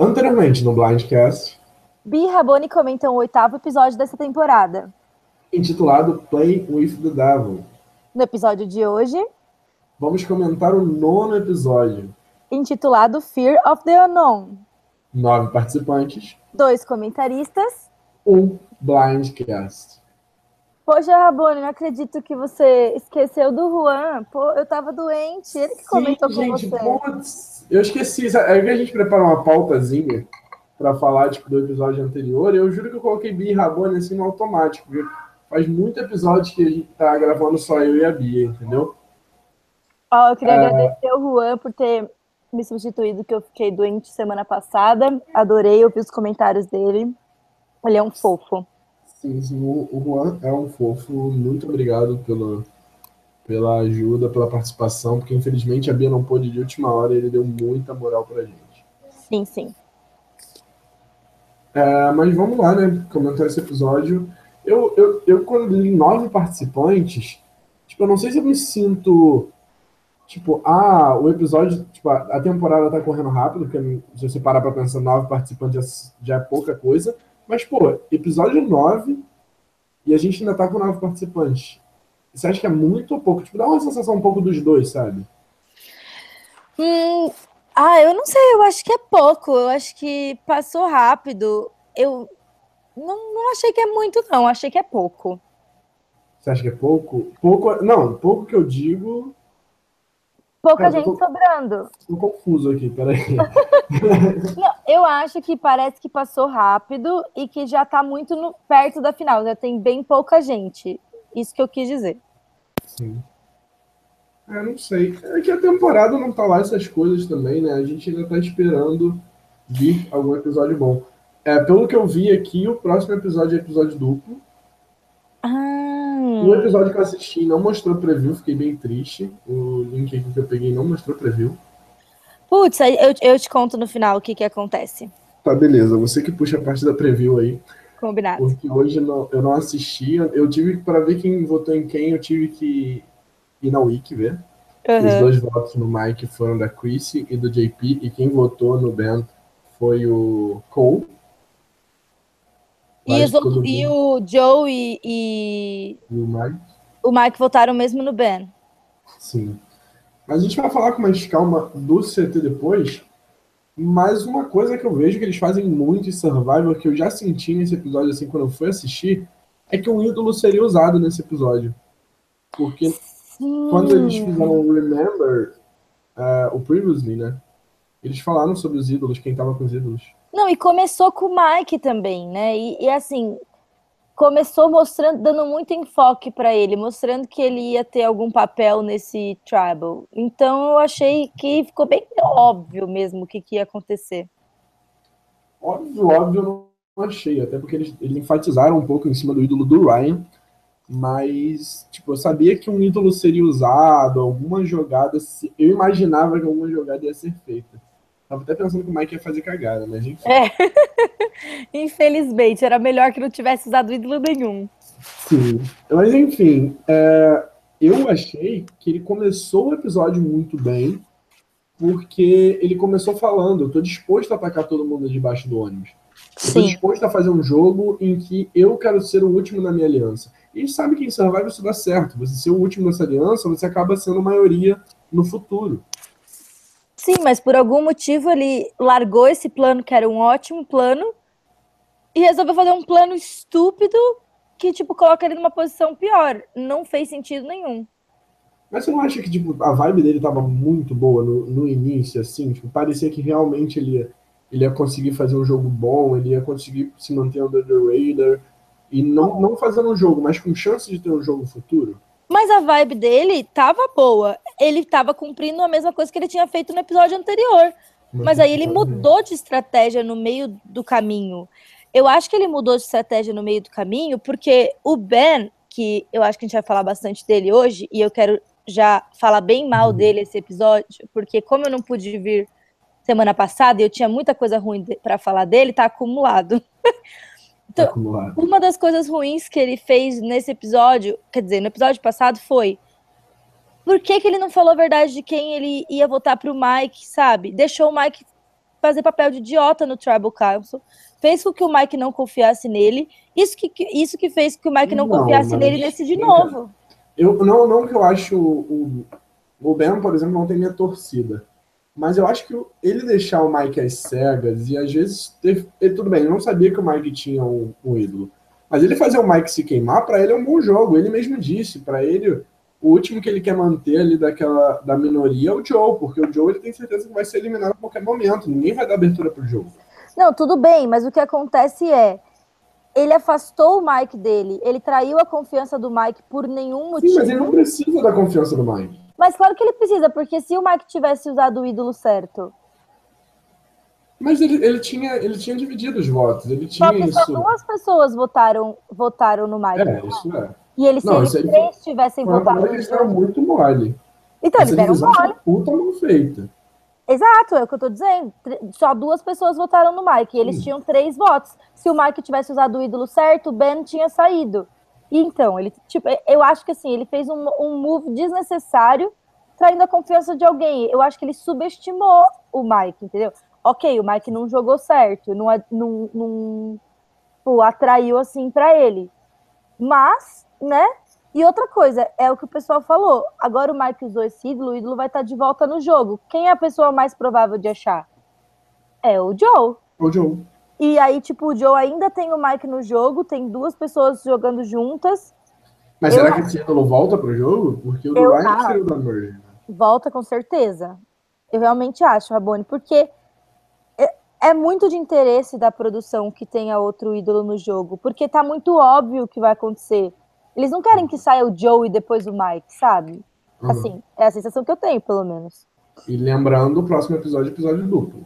Anteriormente no Blindcast, Bi e Rabone comentam o oitavo episódio dessa temporada. intitulado Play with the Devil, No episódio de hoje, vamos comentar o nono episódio. intitulado Fear of the Unknown. Nove participantes, Dois comentaristas. um Blindcast. Poxa, Rabone, não acredito que você esqueceu do Juan. Pô, eu tava doente. Ele que comentou Sim, com gente, você. putz, eu esqueci. que a gente prepara uma pautazinha pra falar tipo, do episódio anterior. Eu juro que eu coloquei Bia e Rabone assim no automático. Porque faz muito episódio que a gente tá gravando só eu e a Bia, entendeu? Ó, eu queria É. agradecer o Juan por ter me substituído, que eu fiquei doente semana passada. Adorei ouvir os comentários dele. Ele é um fofo. Sim, sim, o, o Juan é um fofo. Muito obrigado pela, pela ajuda, pela participação, porque infelizmente a Bia não pôde de última hora e ele deu muita moral pra gente. Sim, sim. É, mas vamos lá, né? Comentar esse episódio. Eu, eu, eu quando li nove participantes, tipo, eu não sei se eu me sinto. Tipo, ah, o episódio, tipo, a a temporada tá correndo rápido, porque se você parar pra pensar, nove participantes já, já é pouca coisa. Mas, pô, episódio nove e a gente ainda tá com nove participantes. Você acha que é muito ou pouco? Tipo, dá uma sensação um pouco dos dois, sabe? Hum, ah, eu não sei, eu acho que é pouco. Eu acho que passou rápido. Eu não, não achei que é muito, não. Achei que é pouco. Você acha que é pouco? Pouco. Não, pouco que eu digo. Pouca Cara, eu gente tô- sobrando. Tô confuso aqui, peraí. Não, eu acho que parece que passou rápido e que já tá muito no- perto da final. Já tem bem pouca gente. Isso que eu quis dizer. Sim. É, não sei. É que a temporada não tá lá essas coisas também, né? A gente ainda tá esperando vir algum episódio bom. É, pelo que eu vi aqui, o próximo episódio é episódio duplo. O episódio que eu assisti não mostrou preview, fiquei bem triste. O link aqui que eu peguei não mostrou preview. putz, eu, eu te conto no final o que que acontece. Tá, beleza. Você que puxa a parte da preview aí. Combinado. Porque hoje não- eu não assisti. Eu tive que, para ver quem votou em quem, eu tive que ir na Wiki ver. Os Aham. dois votos no Mike foram da Chrissy e do JP, e quem votou no Ben foi o Cole. E, os outros- e o Joe e, e E o Mike, o Mike votaram mesmo no Ben. sim. Mas a gente vai falar com mais calma do CT depois. Mas uma coisa que eu vejo que eles fazem muito em Survivor, que eu já senti nesse episódio, assim, quando eu fui assistir, é que um ídolo seria usado nesse episódio. Porque quando eles fizeram o Remember, eh, o Previously, né? Eles falaram sobre os ídolos, quem tava com os ídolos. Não, e começou com o Mike também, né? E, e, assim, começou mostrando, dando muito enfoque pra ele, mostrando que ele ia ter algum papel nesse tribal. Então eu achei que ficou bem óbvio mesmo o que, que ia acontecer. Óbvio, óbvio, não achei, até porque eles, eles enfatizaram um pouco em cima do ídolo do Ryan, mas, tipo, eu sabia que um ídolo seria usado, alguma jogada, eu imaginava que alguma jogada ia ser feita. Tava até pensando que o Mike ia fazer cagada, mas enfim. É. Infelizmente, era melhor que não tivesse usado ídolo nenhum. Sim. Mas enfim, é, eu achei que ele começou o episódio muito bem, porque ele começou falando, eu tô disposto a atacar todo mundo debaixo do ônibus. Eu tô Sim. disposto a fazer um jogo em que eu quero ser o último na minha aliança. E a sabe que em Survivor isso dá certo. Você ser o último nessa aliança, você acaba sendo maioria no futuro. Sim, mas por algum motivo ele largou esse plano, que era um ótimo plano, e resolveu fazer um plano estúpido que, tipo, coloca ele numa posição pior. Não fez sentido nenhum. Mas você não acha que tipo, a vibe dele tava muito boa no, no início, assim? Tipo, parecia que realmente ele ia, ele ia conseguir fazer um jogo bom, ele ia conseguir se manter under the radar. E não, não fazendo um jogo, mas com chance de ter um jogo futuro. Mas a vibe dele tava boa. Ele tava cumprindo a mesma coisa que ele tinha feito no episódio anterior. Mas aí ele mudou de estratégia no meio do caminho. Eu acho que ele mudou de estratégia no meio do caminho porque o Ben, que eu acho que a gente vai falar bastante dele hoje, e eu quero já falar bem mal Uhum. dele esse episódio, porque como eu não pude vir semana passada e eu tinha muita coisa ruim para falar dele, tá acumulado. Então, acumulado. Uma das coisas ruins que ele fez nesse episódio, quer dizer, no episódio passado foi por que, que ele não falou a verdade de quem ele ia votar pro Mike, sabe? Deixou o Mike fazer papel de idiota no Tribal Council, fez com que o Mike não confiasse nele, isso que, isso que fez com que o Mike não, não confiasse nele nesse de novo. Eu, não, não que eu acho o, o Ben, por exemplo, não tem minha torcida. Mas eu acho que ele deixar o Mike às cegas e às vezes. Tudo bem, eu não sabia que o Mike tinha um, um ídolo. Mas ele fazer o Mike se queimar, para ele é um bom jogo. Ele mesmo disse, para ele, o último que ele quer manter ali daquela da minoria é o Joe, porque o Joe ele tem certeza que vai ser eliminado a qualquer momento. Ninguém vai dar abertura pro jogo. Não, tudo bem, mas o que acontece é ele afastou o Mike dele, ele traiu a confiança do Mike por nenhum motivo. Sim, mas ele não precisa da confiança do Mike. Mas claro que ele precisa, porque se o Mike tivesse usado o ídolo certo. Mas ele, ele, tinha, ele tinha dividido os votos, ele tinha só que isso. Só duas pessoas votaram, votaram no Mike. É, isso é. E eles, não, se eles três tivessem votado. Eles deram muito mole. Então, eles deram mole. Puta mal feita. Exato, é o que eu tô dizendo. Só duas pessoas votaram no Mike. E eles hum. tinham três votos. Se o Mike tivesse usado o ídolo certo, o Ben tinha saído. Então, ele, tipo, eu acho que assim, ele fez um, um move desnecessário, traindo a confiança de alguém. Eu acho que ele subestimou o Mike, entendeu? Ok, o Mike não jogou certo, não, não, não pô, atraiu assim para ele. Mas, né? E outra coisa, é o que o pessoal falou. Agora o Mike usou esse ídolo, o ídolo vai estar de volta no jogo. Quem é a pessoa mais provável de achar? É o Joe. O Joe. E aí, tipo, o Joe ainda tem o Mike no jogo, tem duas pessoas jogando juntas. Mas eu será que esse ídolo volta pro jogo? Porque o do Ryan saiu da merge. Né? Volta com certeza. Eu realmente acho, Rabone, porque é, é muito de interesse da produção que tenha outro ídolo no jogo, porque tá muito óbvio o que vai acontecer. Eles não querem que saia o Joe e depois o Mike, sabe? Uhum. Assim, é a sensação que eu tenho, pelo menos. E lembrando, o próximo episódio é episódio duplo.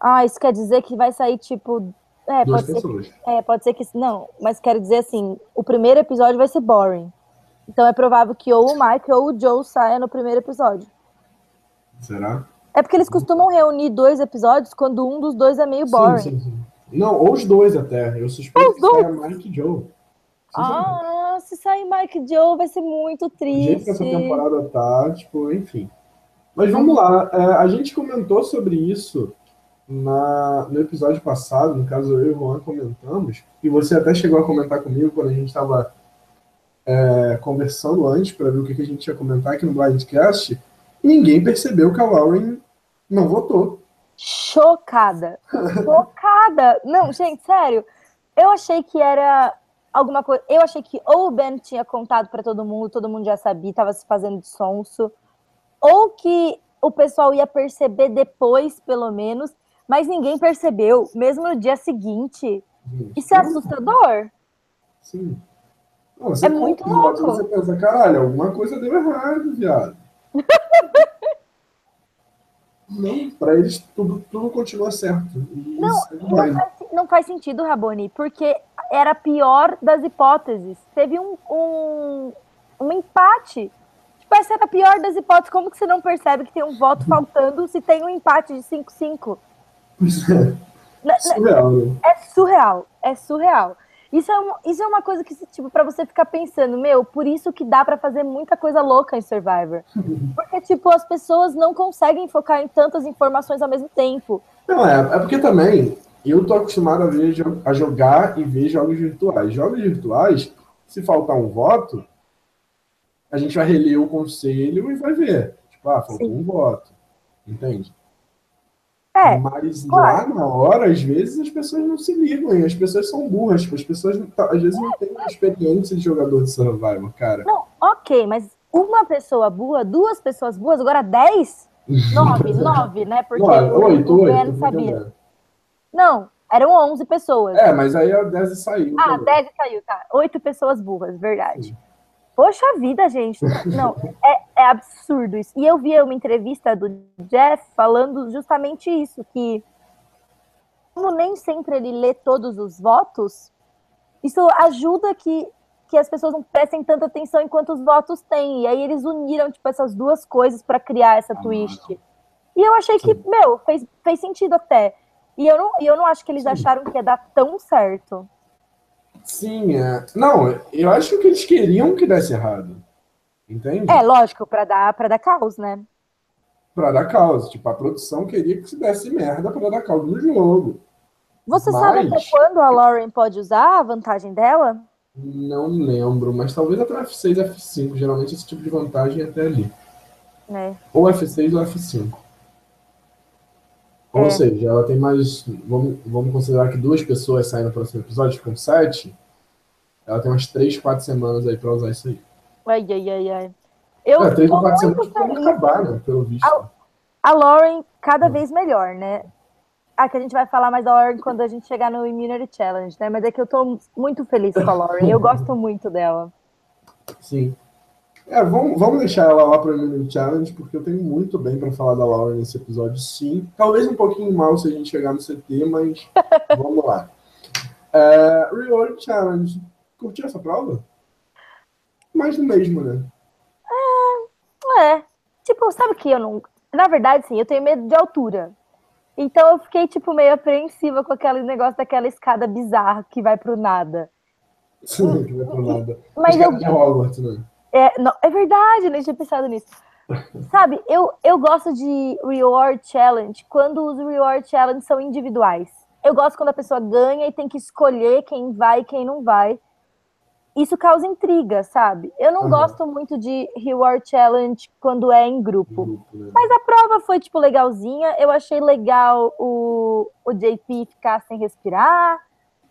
Ah, isso quer dizer que vai sair, tipo. É, Duas pode pessoas. ser. Que, é, pode ser que. Não, mas quero dizer assim: o primeiro episódio vai ser boring. Então é provável que ou o Mike ou o Joe saia no primeiro episódio. Será? É porque eles costumam reunir dois episódios quando um dos dois é meio boring. Sim, sim, sim. Não, ou os dois até. Eu suspeito que saia Mike e Joe. Ah, se sair Mike e Joe vai ser muito triste. O jeito que essa temporada tá, tipo, enfim. Mas vamos lá. É, a gente comentou sobre isso na, no episódio passado, no caso eu e o Juan comentamos, e você até chegou a comentar comigo quando a gente estava é, conversando antes para ver o que, que, a gente ia comentar aqui no Blindcast, ninguém percebeu que a Lauren não votou. Chocada. Chocada. Não, gente, sério. Eu achei que era alguma coisa. Eu achei que ou o Ben tinha contado para todo mundo, todo mundo já sabia, estava se fazendo de sonso, ou que o pessoal ia perceber depois, pelo menos, mas ninguém percebeu, mesmo no dia seguinte. Isso é assustador. Sim. Não, é muito louco. Você pensa, caralho, alguma coisa deu errado, viado. não, para eles tudo, tudo continua certo. Não, não faz, não faz sentido, Raboni, porque era a pior das hipóteses. Teve um, um, um empate. Tipo, essa era a pior das hipóteses. Como que você não percebe que tem um voto faltando se tem um empate de 5-5? É. Surreal, né? É surreal, é surreal. Isso é, uma, isso é uma coisa que, tipo, para você ficar pensando, meu, por isso que dá para fazer muita coisa louca em Survivor. Porque, tipo, as pessoas não conseguem focar em tantas informações ao mesmo tempo. Não, é, é porque também eu tô acostumado a, ver, a jogar e ver jogos virtuais. Jogos virtuais, se faltar um voto, a gente vai reler o conselho e vai ver. Tipo, ah, faltou Sim. um voto. Entende? É, Mas claro. lá na hora, às vezes, as pessoas não se ligam, e as pessoas são burras, tipo, as pessoas às vezes não têm experiência de jogador de survival, cara. Não, ok, mas uma pessoa boa, duas pessoas boas, agora dez? Nove, nove, né? Porque não, oito, o oito, sabia. Não, eram onze pessoas. É, mas aí a dez saiu. Ah, dez saiu, tá. Oito pessoas burras, verdade. Sim. Poxa vida, gente. Não, é, é, absurdo isso. E eu vi uma entrevista do Jeff falando justamente isso, que como nem sempre ele lê todos os votos, isso ajuda que, que as pessoas não prestem tanta atenção enquanto os votos têm. E aí eles uniram, tipo, essas duas coisas para criar essa ah, twist. E eu achei que, meu, fez, fez sentido até. E eu não, e eu não acho que eles acharam que ia dar tão certo. Sim, é. Não, eu acho que eles queriam que desse errado. Entende? É, lógico, para dar, para dar caos, né? pra dar causa. Tipo, a produção queria que se desse merda pra dar causa no jogo. Você Mas- sabe até quando a Lauren pode usar a vantagem dela? Não lembro, mas talvez até o F6 F5. Geralmente esse tipo de vantagem é até ali. É. Ou F6 ou F5. É. Ou seja, ela tem mais. Vamos, vamos considerar que duas pessoas saem no próximo episódio, ficam sete. Ela tem umas três, quatro semanas aí pra usar isso aí. Ai, ai, ai, ai. Eu é, três ou quatro semanas feliz. acabar, né? Pelo visto. Ah, A Lauren cada vez melhor, né? Aqui a gente vai falar mais da Lauren quando a gente chegar no Immunity Challenge, né? Mas é que eu tô muito feliz com a Lauren. Eu gosto muito dela. Sim. É, vamos, vamos deixar ela lá para o Challenge, porque eu tenho muito bem para falar da Laura nesse episódio, sim. Talvez um pouquinho mal se a gente chegar no CT, mas vamos lá. É, Reward Challenge. Curtiu essa prova? Mais do mesmo, né? É. Tipo, sabe que eu não. Na verdade, sim, eu tenho medo de altura. Então eu fiquei, tipo, meio apreensiva com aquele negócio daquela escada bizarra que vai pro nada. que não é por nada. Mas que eu. é de Hogwarts, né? É, não, é verdade, nem tinha pensado nisso. Sabe, eu, eu gosto de reward challenge quando os reward challenge são individuais. Eu gosto quando a pessoa ganha e tem que escolher quem vai e quem não vai. Isso causa intriga, sabe? Eu não Aham. gosto muito de reward challenge quando é em grupo. Grupo, né? Mas a prova foi, tipo, legalzinha. Eu achei legal o, o JP ficar sem respirar.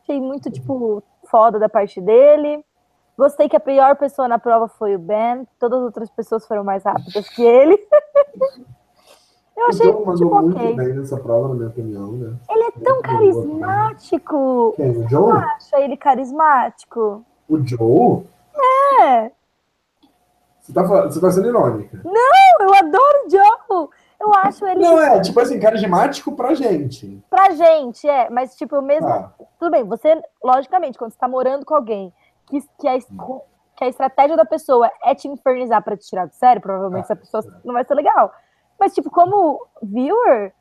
Achei muito, tipo, foda da parte dele. Gostei que a pior pessoa na prova foi o Ben. Todas as outras pessoas foram mais rápidas que ele. Eu achei, o John mandou tipo, muito bem nessa prova, na minha opinião, né? Ele é tão carismático. Quem? O Você John? acha ele carismático? O Joe? É. Você tá, você tá sendo irônica. Eu adoro o Joe. Eu acho ele Não, é, tipo assim, carismático pra gente. pra gente, é. Mas, tipo, eu mesmo Tá. Tudo bem, você, logicamente, quando você tá morando com alguém que, que, a, que a estratégia da pessoa é te infernizar pra te tirar do sério, provavelmente Ah, essa pessoa não vai ser legal. Mas, tipo, como viewer,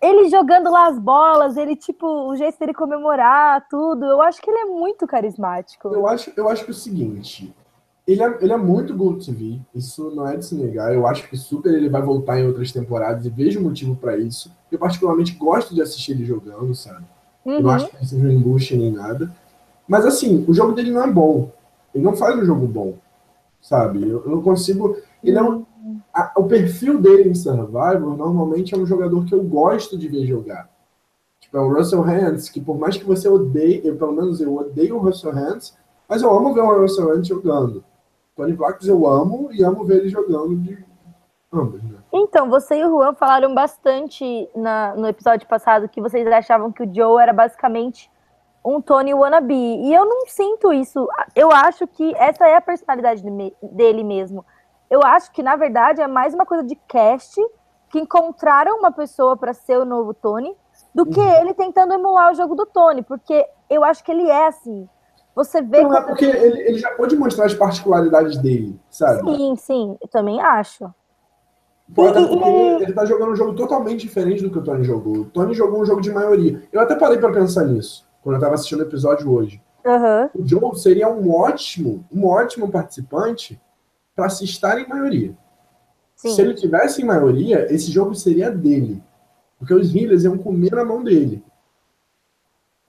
ele jogando lá as bolas, ele, tipo, o jeito dele comemorar, tudo, eu acho que ele é muito carismático. Eu acho, eu acho que é o seguinte, ele é, ele é muito Gold TV, isso não é de se negar. Eu acho que super ele vai voltar em outras temporadas e vejo motivo pra isso. Eu particularmente gosto de assistir ele jogando, sabe? Eu não Uhum. acho que seja um embuste nem nada. Mas assim, o jogo dele não é bom. Ele não faz um jogo bom, sabe? Eu, eu não consigo. Ele é um, a- o perfil dele em Survivor normalmente é um jogador que eu gosto de ver jogar. Tipo, é o Russell Hands, que por mais que você odeie, eu, pelo menos eu odeio o Russell Hands, mas eu amo ver o Russell Hands jogando. Tony Vlacos eu amo e amo ver ele jogando de ambos, né? Então, você e o Juan falaram bastante na- no episódio passado que vocês achavam que o Joe era basicamente um Tony wannabe. E eu não sinto isso. Eu acho que essa é a personalidade dele mesmo. Eu acho que, na verdade, é mais uma coisa de cast que encontraram uma pessoa para ser o novo Tony do que Uhum. ele tentando emular o jogo do Tony. Porque eu acho que ele é assim. Você vê Não, é porque ele, ele já pôde mostrar as particularidades dele, sabe? Sim, sim, eu também acho. Pô, até E- porque ele tá jogando um jogo totalmente diferente do que o Tony jogou. O Tony jogou um jogo de maioria. Eu até parei pra pensar nisso, quando eu tava assistindo o episódio hoje. Aham. O Joe seria um ótimo, um ótimo participante para se estar em maioria. Sim. Se ele tivesse em maioria, esse jogo seria dele. Porque os healers iam comer na mão dele.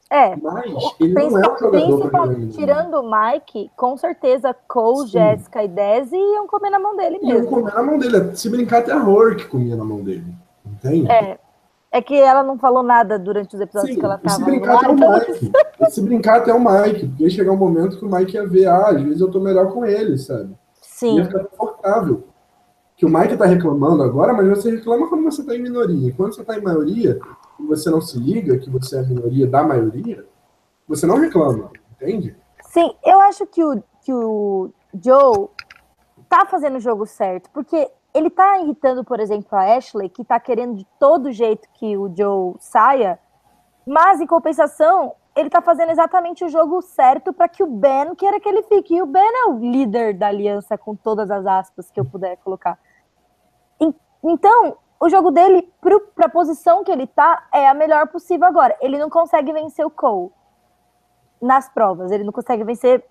É, Mas ele não é um Principal- jogador tirando o Mike, com certeza Cole, Sim. Jéssica e Desi iam comer na mão dele Iam mesmo. comer na mão dele. Se brincar, até a Horror que comia na mão dele. Entende? É, é que ela não falou nada durante os episódios Sim, que ela e se brincar no até o Mike. E se brincar até o Mike, porque ia chegar um momento que o Mike ia ver, ah, às vezes eu tô melhor com ele, sabe? Sim, Ia ficar confortável. Que o Mike tá reclamando agora, mas você reclama quando você tá em minoria. Quando você tá em maioria, e você não se liga que você é a minoria da maioria, você não reclama, entende? sim, eu acho que o, que o Joe tá fazendo o jogo certo, porque ele tá irritando, por exemplo, a Ashley, que tá querendo de todo jeito que o Joe saia, mas em compensação, ele tá fazendo exatamente o jogo certo para que o Ben queira que ele fique. E o Ben é o líder da aliança, com todas as aspas que eu puder colocar. En- Então, o jogo dele, para a posição que ele tá, é a melhor possível agora. Ele não consegue vencer o Cole nas provas. Ele não consegue vencer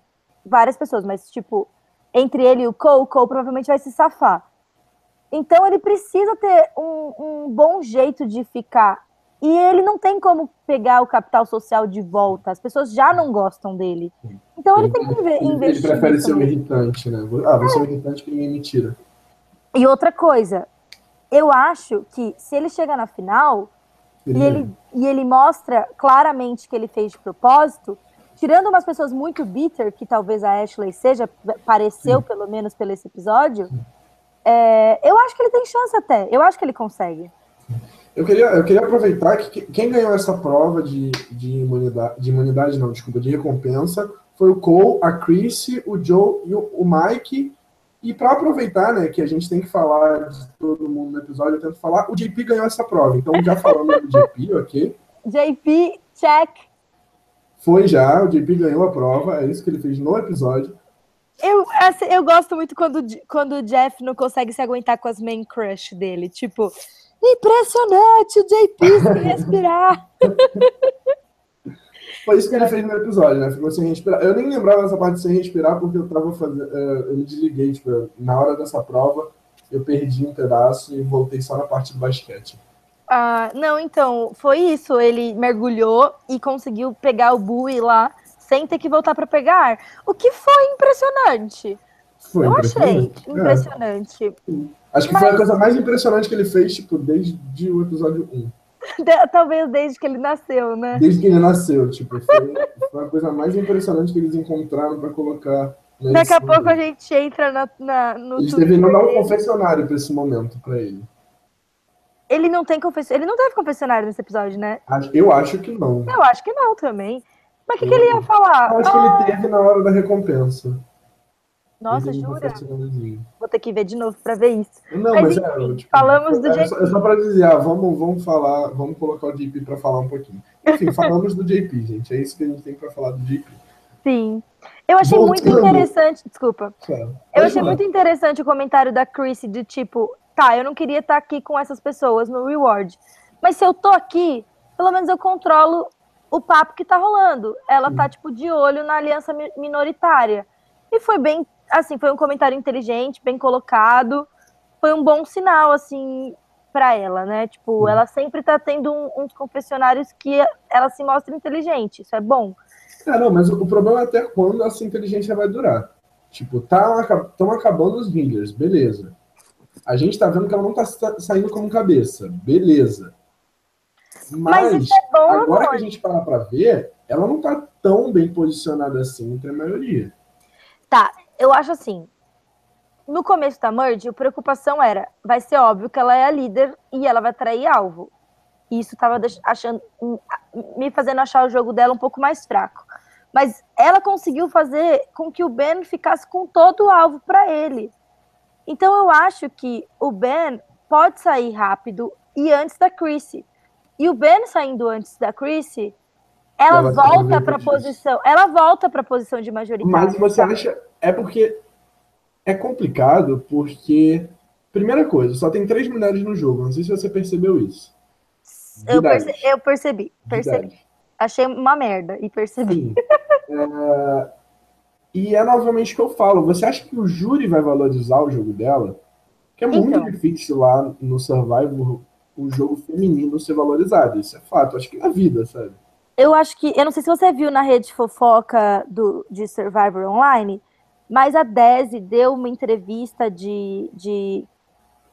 várias pessoas, mas, tipo, entre ele e o Cole, o Cole provavelmente vai se safar. Então ele precisa ter um, um bom jeito de ficar. E ele não tem como pegar o capital social de volta. As pessoas já não gostam dele. Então ele, tem que investir. Ele, prefere ser um irritante, né? Ah, você é um irritante que ninguém me tira. E outra coisa, eu acho que se ele chega na final e ele, e ele mostra claramente que ele fez de propósito, tirando umas pessoas muito bitter, que talvez a Ashley seja, pareceu pelo menos pelo esse episódio, é, eu acho que ele tem chance até. Eu acho que ele consegue. Eu queria, eu queria aproveitar que quem ganhou essa prova de, de imunidade, de imunidade, não, desculpa, de recompensa, foi o Cole, a Chris, o Joe e o, o Mike. E para aproveitar, né, que a gente tem que falar de todo mundo no episódio, eu tento falar, o JP ganhou essa prova. Então, já falando do JP, ok? JP, check. Foi já, o JP ganhou a prova, é isso que ele fez no episódio. Eu, assim, eu gosto muito quando, quando o Jeff não consegue se aguentar com as main crush dele. Tipo, impressionante, o JP sem respirar. Foi isso que ele fez no episódio, né? Ficou sem respirar. Eu nem lembrava dessa parte de sem respirar porque eu tava fazendo. Uh, eu me desliguei, tipo, na hora dessa prova, eu perdi um pedaço e voltei só na parte do basquete. Ah, não, então, foi isso. Ele mergulhou e conseguiu pegar o bui lá sem ter que voltar para pegar. O que foi impressionante. Foi Eu achei impressionante. É. Acho que Mas... foi a coisa mais impressionante que ele fez, tipo, desde o episódio 1. Talvez desde que ele nasceu, né? Desde que ele nasceu, tipo, foi, foi a coisa mais impressionante que eles encontraram para colocar. Daqui a pouco a gente entra na, na, no. Eles deveriam dar um confessionário para esse momento para ele. Ele não tem confessionário. Ele não teve confessionário nesse episódio, né? Eu acho que não. Eu acho que não também. Mas o que, que, ele ia falar? Eu acho que ele ah. teve na hora da recompensa. Nossa, jura? Vou ter que ver de novo para ver isso. Não, mas, mas é, tipo, falamos do é, JP. É só para dizer, ah, vamos, vamos falar, vamos colocar o JP para falar um pouquinho. Enfim, falamos do JP, gente. É isso que a gente tem para falar do JP. Sim. Eu achei Voltando. muito interessante, desculpa. Claro. Eu achei falar. muito interessante o comentário da Chrissy de tipo, tá, eu não queria estar aqui com essas pessoas no reward, mas se eu tô aqui, pelo menos eu controlo o papo que tá rolando. Ela tá, tipo, de olho na aliança minoritária. E foi bem, assim, foi um comentário inteligente, bem colocado. Foi um bom sinal, assim, para ela, né? Tipo, ela sempre tá tendo um, uns confessionários que ela se mostra inteligente. Isso é bom. É, não, mas o problema é até quando essa inteligência vai durar. Tipo, estão tá, acabando os Ringers, beleza. A gente tá vendo que ela não tá saindo como cabeça, beleza. Mas, Mas é bom, agora que a gente parar para ver, ela não tá tão bem posicionada assim entre a maioria. Tá, eu acho assim. No começo da Merge, a preocupação era: vai ser óbvio que ela é a líder e ela vai trair alvo. E isso tava achando, me fazendo achar o jogo dela um pouco mais fraco. Mas ela conseguiu fazer com que o Ben ficasse com todo o alvo para ele. Então eu acho que o Ben pode sair rápido e antes da Chrissy. E o Ben saindo antes da Chrissy, ela, ela volta para a posição, ela volta para a posição de majoritária. Mas você acha é porque é complicado porque primeira coisa, só tem três mulheres no jogo. Não sei se você percebeu isso. Eu, perce, eu, percebi, percebi. Achei uma merda e percebi. é, e é novamente o que eu falo. Você acha que o júri vai valorizar o jogo dela? Que é muito então, difícil lá no Survivor o jogo feminino ser valorizado. Isso é fato. Acho que na vida, sabe? Eu acho que. Eu não sei se você viu na rede fofoca do, de Survivor Online, mas a Desi deu uma entrevista de, de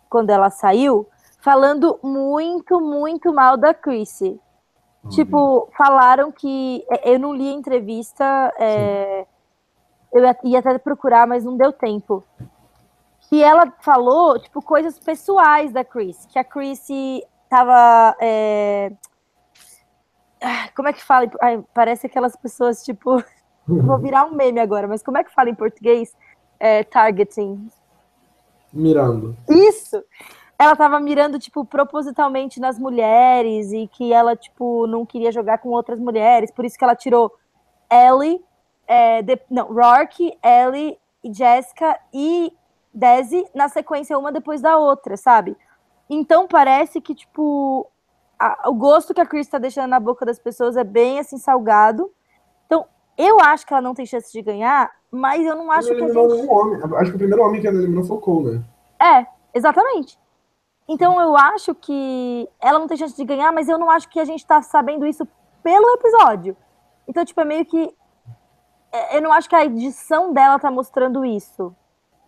quando ela saiu, falando muito, muito mal da Chrissy. Uhum. Tipo, falaram que. É, eu não li a entrevista, é, eu ia até procurar, mas não deu tempo que ela falou, tipo, coisas pessoais da Chris, que a Chris tava. É... Como é que fala? Ai, parece aquelas pessoas, tipo. Vou virar um meme agora, mas como é que fala em português? É, targeting. Mirando. Isso! Ela tava mirando, tipo, propositalmente nas mulheres e que ela, tipo, não queria jogar com outras mulheres, por isso que ela tirou Ellie, é, de, não, Rourke, Ellie e Jessica e Desi na sequência uma depois da outra, sabe? Então parece que, tipo, a, o gosto que a Chris tá deixando na boca das pessoas é bem assim salgado. Então, eu acho que ela não tem chance de ganhar, mas eu não acho que gente... homem. Acho que o primeiro homem que ela eliminou foi o Cole, né? É, Exatamente. Então eu acho que ela não tem chance de ganhar, mas eu não acho que a gente tá sabendo isso pelo episódio. Então, tipo, é meio que. é, Eu não acho que a edição dela tá mostrando isso.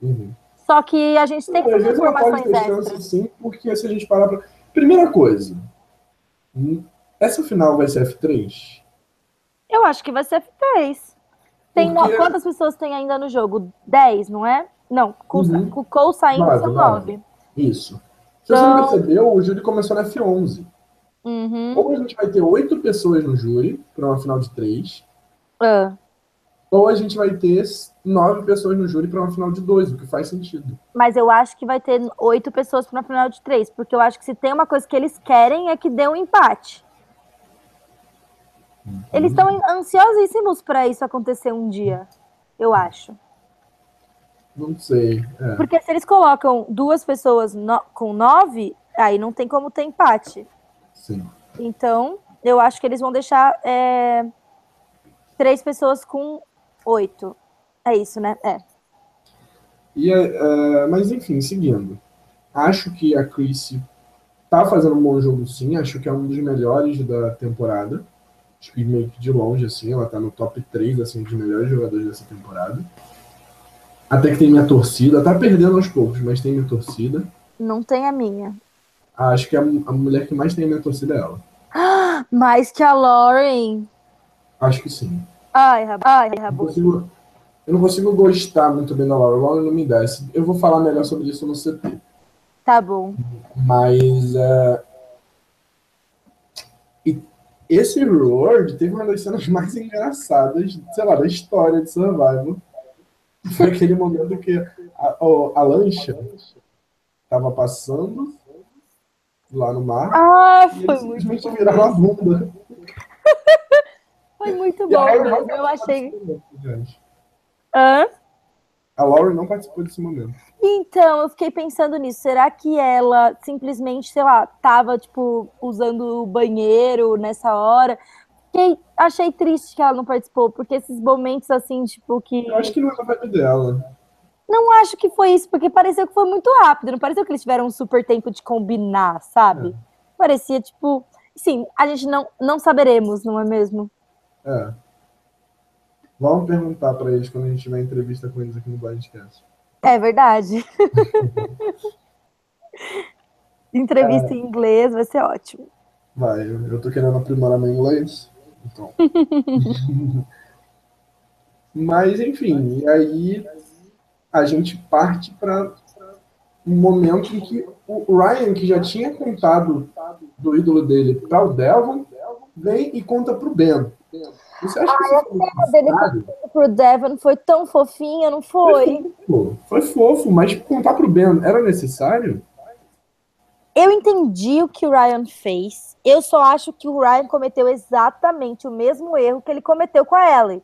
Uhum. Só que a gente tem que pode informações extras. sim, porque se a gente parar pra. Primeira coisa. hum, Essa final vai ser F3? Eu acho que vai ser F3. Tem no- Porque- Quantas pessoas tem ainda no jogo? 10, não é? Não, com, Uhum. com o Cole saindo Nove, são nove. 9. Isso. Se você não Então- percebeu, o júri começou na F11. Uhum. Ou a gente vai ter oito pessoas no júri, para uma final de três, Ah, ou a gente vai ter nove pessoas no júri para uma final de dois, o que faz sentido. mas eu acho que vai ter oito pessoas para uma final de três, porque eu acho que se tem uma coisa que eles querem é que dê um empate. Eles estão ansiosíssimos para isso acontecer um dia, eu acho. Não sei. É, Porque se eles colocam duas pessoas no- com nove, aí não tem como ter empate. sim. Então, eu acho que eles vão deixar é, três pessoas com oito. É isso, né? É. E, é, é, mas enfim, seguindo. Acho que a Chrissy tá fazendo um bom jogo sim, acho que é um dos melhores da temporada. Acho que meio que de longe, assim, ela tá no top 3 assim, dos melhores jogadores dessa temporada. Até que tem minha torcida, tá perdendo aos poucos, mas tem minha torcida. Não tem a minha. Acho que a, a mulher que mais tem a minha torcida é ela. Mais que a Lauren. Acho que sim. Ai, rabo. Ai, Eu não rabo. consigo, eu não consigo gostar muito bem da Laura. Laura não me desce. Eu vou falar melhor sobre isso no CT. Tá bom. Mas e esse reward teve uma das cenas mais engraçadas, sei lá, da história de Survival. Foi aquele momento que a, o- a lancha tava passando lá no mar Ah, e foi eles muito simplesmente bom. viraram a bunda. Foi muito E bom mesmo. Eu achei. Hã? A Lauren não participou desse momento. Então, eu fiquei pensando nisso. Será que ela simplesmente, sei lá, tava, tipo, usando o banheiro nessa hora? Fiquei, achei triste que ela não participou, porque esses momentos, assim, tipo, que. Eu acho que não é vibe dela. Não acho que foi isso, porque pareceu que foi muito rápido. Não pareceu que eles tiveram um super tempo de combinar, sabe? Parecia, tipo. Sim, a gente não, não saberemos, não é mesmo? É. Vamos perguntar pra eles quando a gente tiver entrevista com eles aqui no Blindcast. É verdade. Entrevista em inglês vai ser ótimo. Vai, eu, eu tô querendo aprimorar meu inglês. Então. Mas, enfim, e aí a gente parte para um momento em que o Ryan, que já tinha contado do ídolo dele para o Delvin, vem e conta pro Ben. Você acha que isso foi dele? Pro Devon foi tão fofinha, não foi? Pô, Foi fofo, mas contar pro Ben era necessário? Eu entendi o que o Ryan fez. Eu só acho que o Ryan cometeu exatamente o mesmo erro que ele cometeu com a Ellie.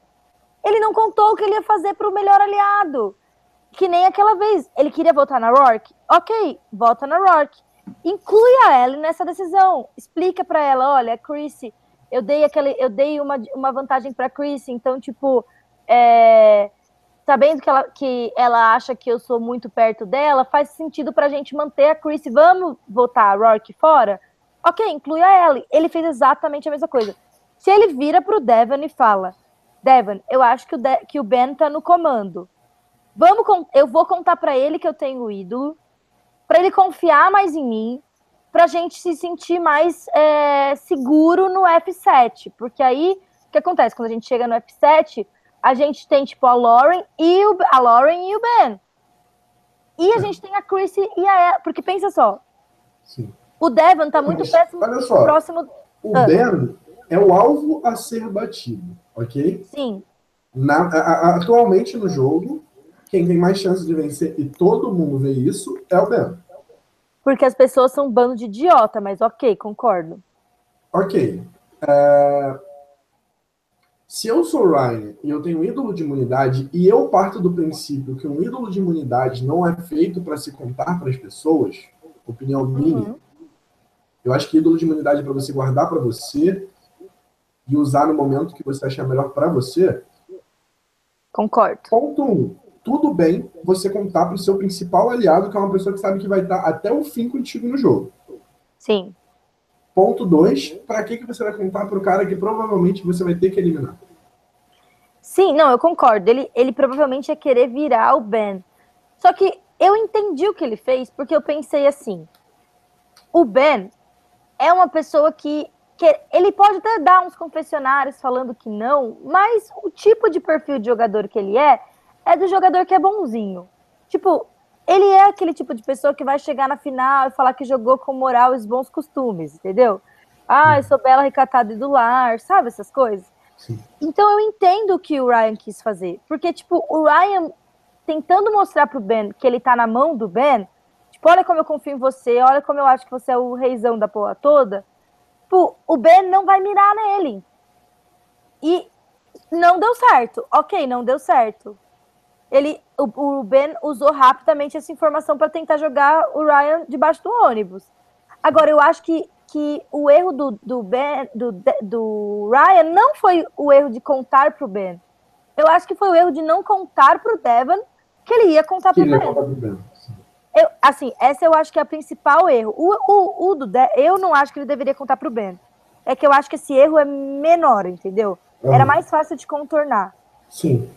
Ele não contou o que ele ia fazer pro melhor aliado. Que nem aquela vez. Ele queria votar na Rourke? Ok, vota na Rourke. Inclui a Ellie nessa decisão. Explica pra ela, olha, Chrissy, eu dei aquele, eu dei uma, uma vantagem pra Chrissy, então, tipo, é, sabendo que ela, que ela acha que eu sou muito perto dela, faz sentido pra gente manter a Chrissy. Vamos votar a Rourke fora? Ok, inclui a Ellie. Ele fez exatamente a mesma coisa. Se ele vira pro Devon e fala, Devon, eu acho que o, De- que o Ben tá no comando. Vamos eu vou contar pra ele que eu tenho ídolo, pra ele confiar mais em mim, pra gente se sentir mais é, seguro no F7. Porque aí, o que acontece? Quando a gente chega no F7, a gente tem, tipo, a Lauren e o, a Lauren e o Ben. E a gente tem a Chrissy e a Ella. Porque pensa só, Sim. o Devon tá muito Mas, péssimo, olha só. próximo. O Ah. Ben é o alvo a ser batido, ok? Sim, Na- a- a- atualmente no jogo, quem tem mais chances de vencer, e todo mundo vê isso, é o Ben. Porque as pessoas são um bando de idiota, mas ok, concordo. Ok. É, Se eu sou o Ryan e eu tenho um ídolo de imunidade, e eu parto do princípio que um ídolo de imunidade não é feito para se contar para as pessoas, opinião minha, Uhum. eu acho que ídolo de imunidade é para você guardar para você e usar no momento que você achar melhor para você. Concordo. Ponto um. Tudo bem você contar para o seu principal aliado, que é uma pessoa que sabe que vai estar até o fim contigo no jogo. Sim. Ponto 2, para que, que você vai contar para o cara que provavelmente você vai ter que eliminar? Sim, não, eu concordo. Ele, ele provavelmente ia querer virar o Ben. Só que eu entendi o que ele fez, porque eu pensei assim: o Ben é uma pessoa que, que ele pode até dar uns confessionários falando que não, mas o tipo de perfil de jogador que ele é é do jogador que é bonzinho. Tipo, ele é aquele tipo de pessoa que vai chegar na final e falar que jogou com moral e bons costumes, entendeu? Ah, eu sou bela, recatada e do lar, sabe essas coisas? Sim. Então eu entendo o que o Ryan quis fazer, porque tipo, o Ryan tentando mostrar pro Ben que ele tá na mão do Ben, tipo, olha como eu confio em você, olha como eu acho que você é o reizão da porra toda. Tipo, o Ben não vai mirar nele. E não deu certo. Ok, não deu certo. Ele, o, o Ben usou rapidamente essa informação para tentar jogar o Ryan debaixo do ônibus. Agora, eu acho que, que o erro do, do, ben, do, do Ryan não foi o erro de contar para o Ben. Eu acho que foi o erro de não contar para o Devon que ele ia contar para o Ben. Eu, assim, essa eu acho que é o principal erro. O, o, o do De eu não acho que ele deveria contar para o Ben. É que eu acho que esse erro é menor, entendeu? Uhum. Era mais fácil de contornar. Sim.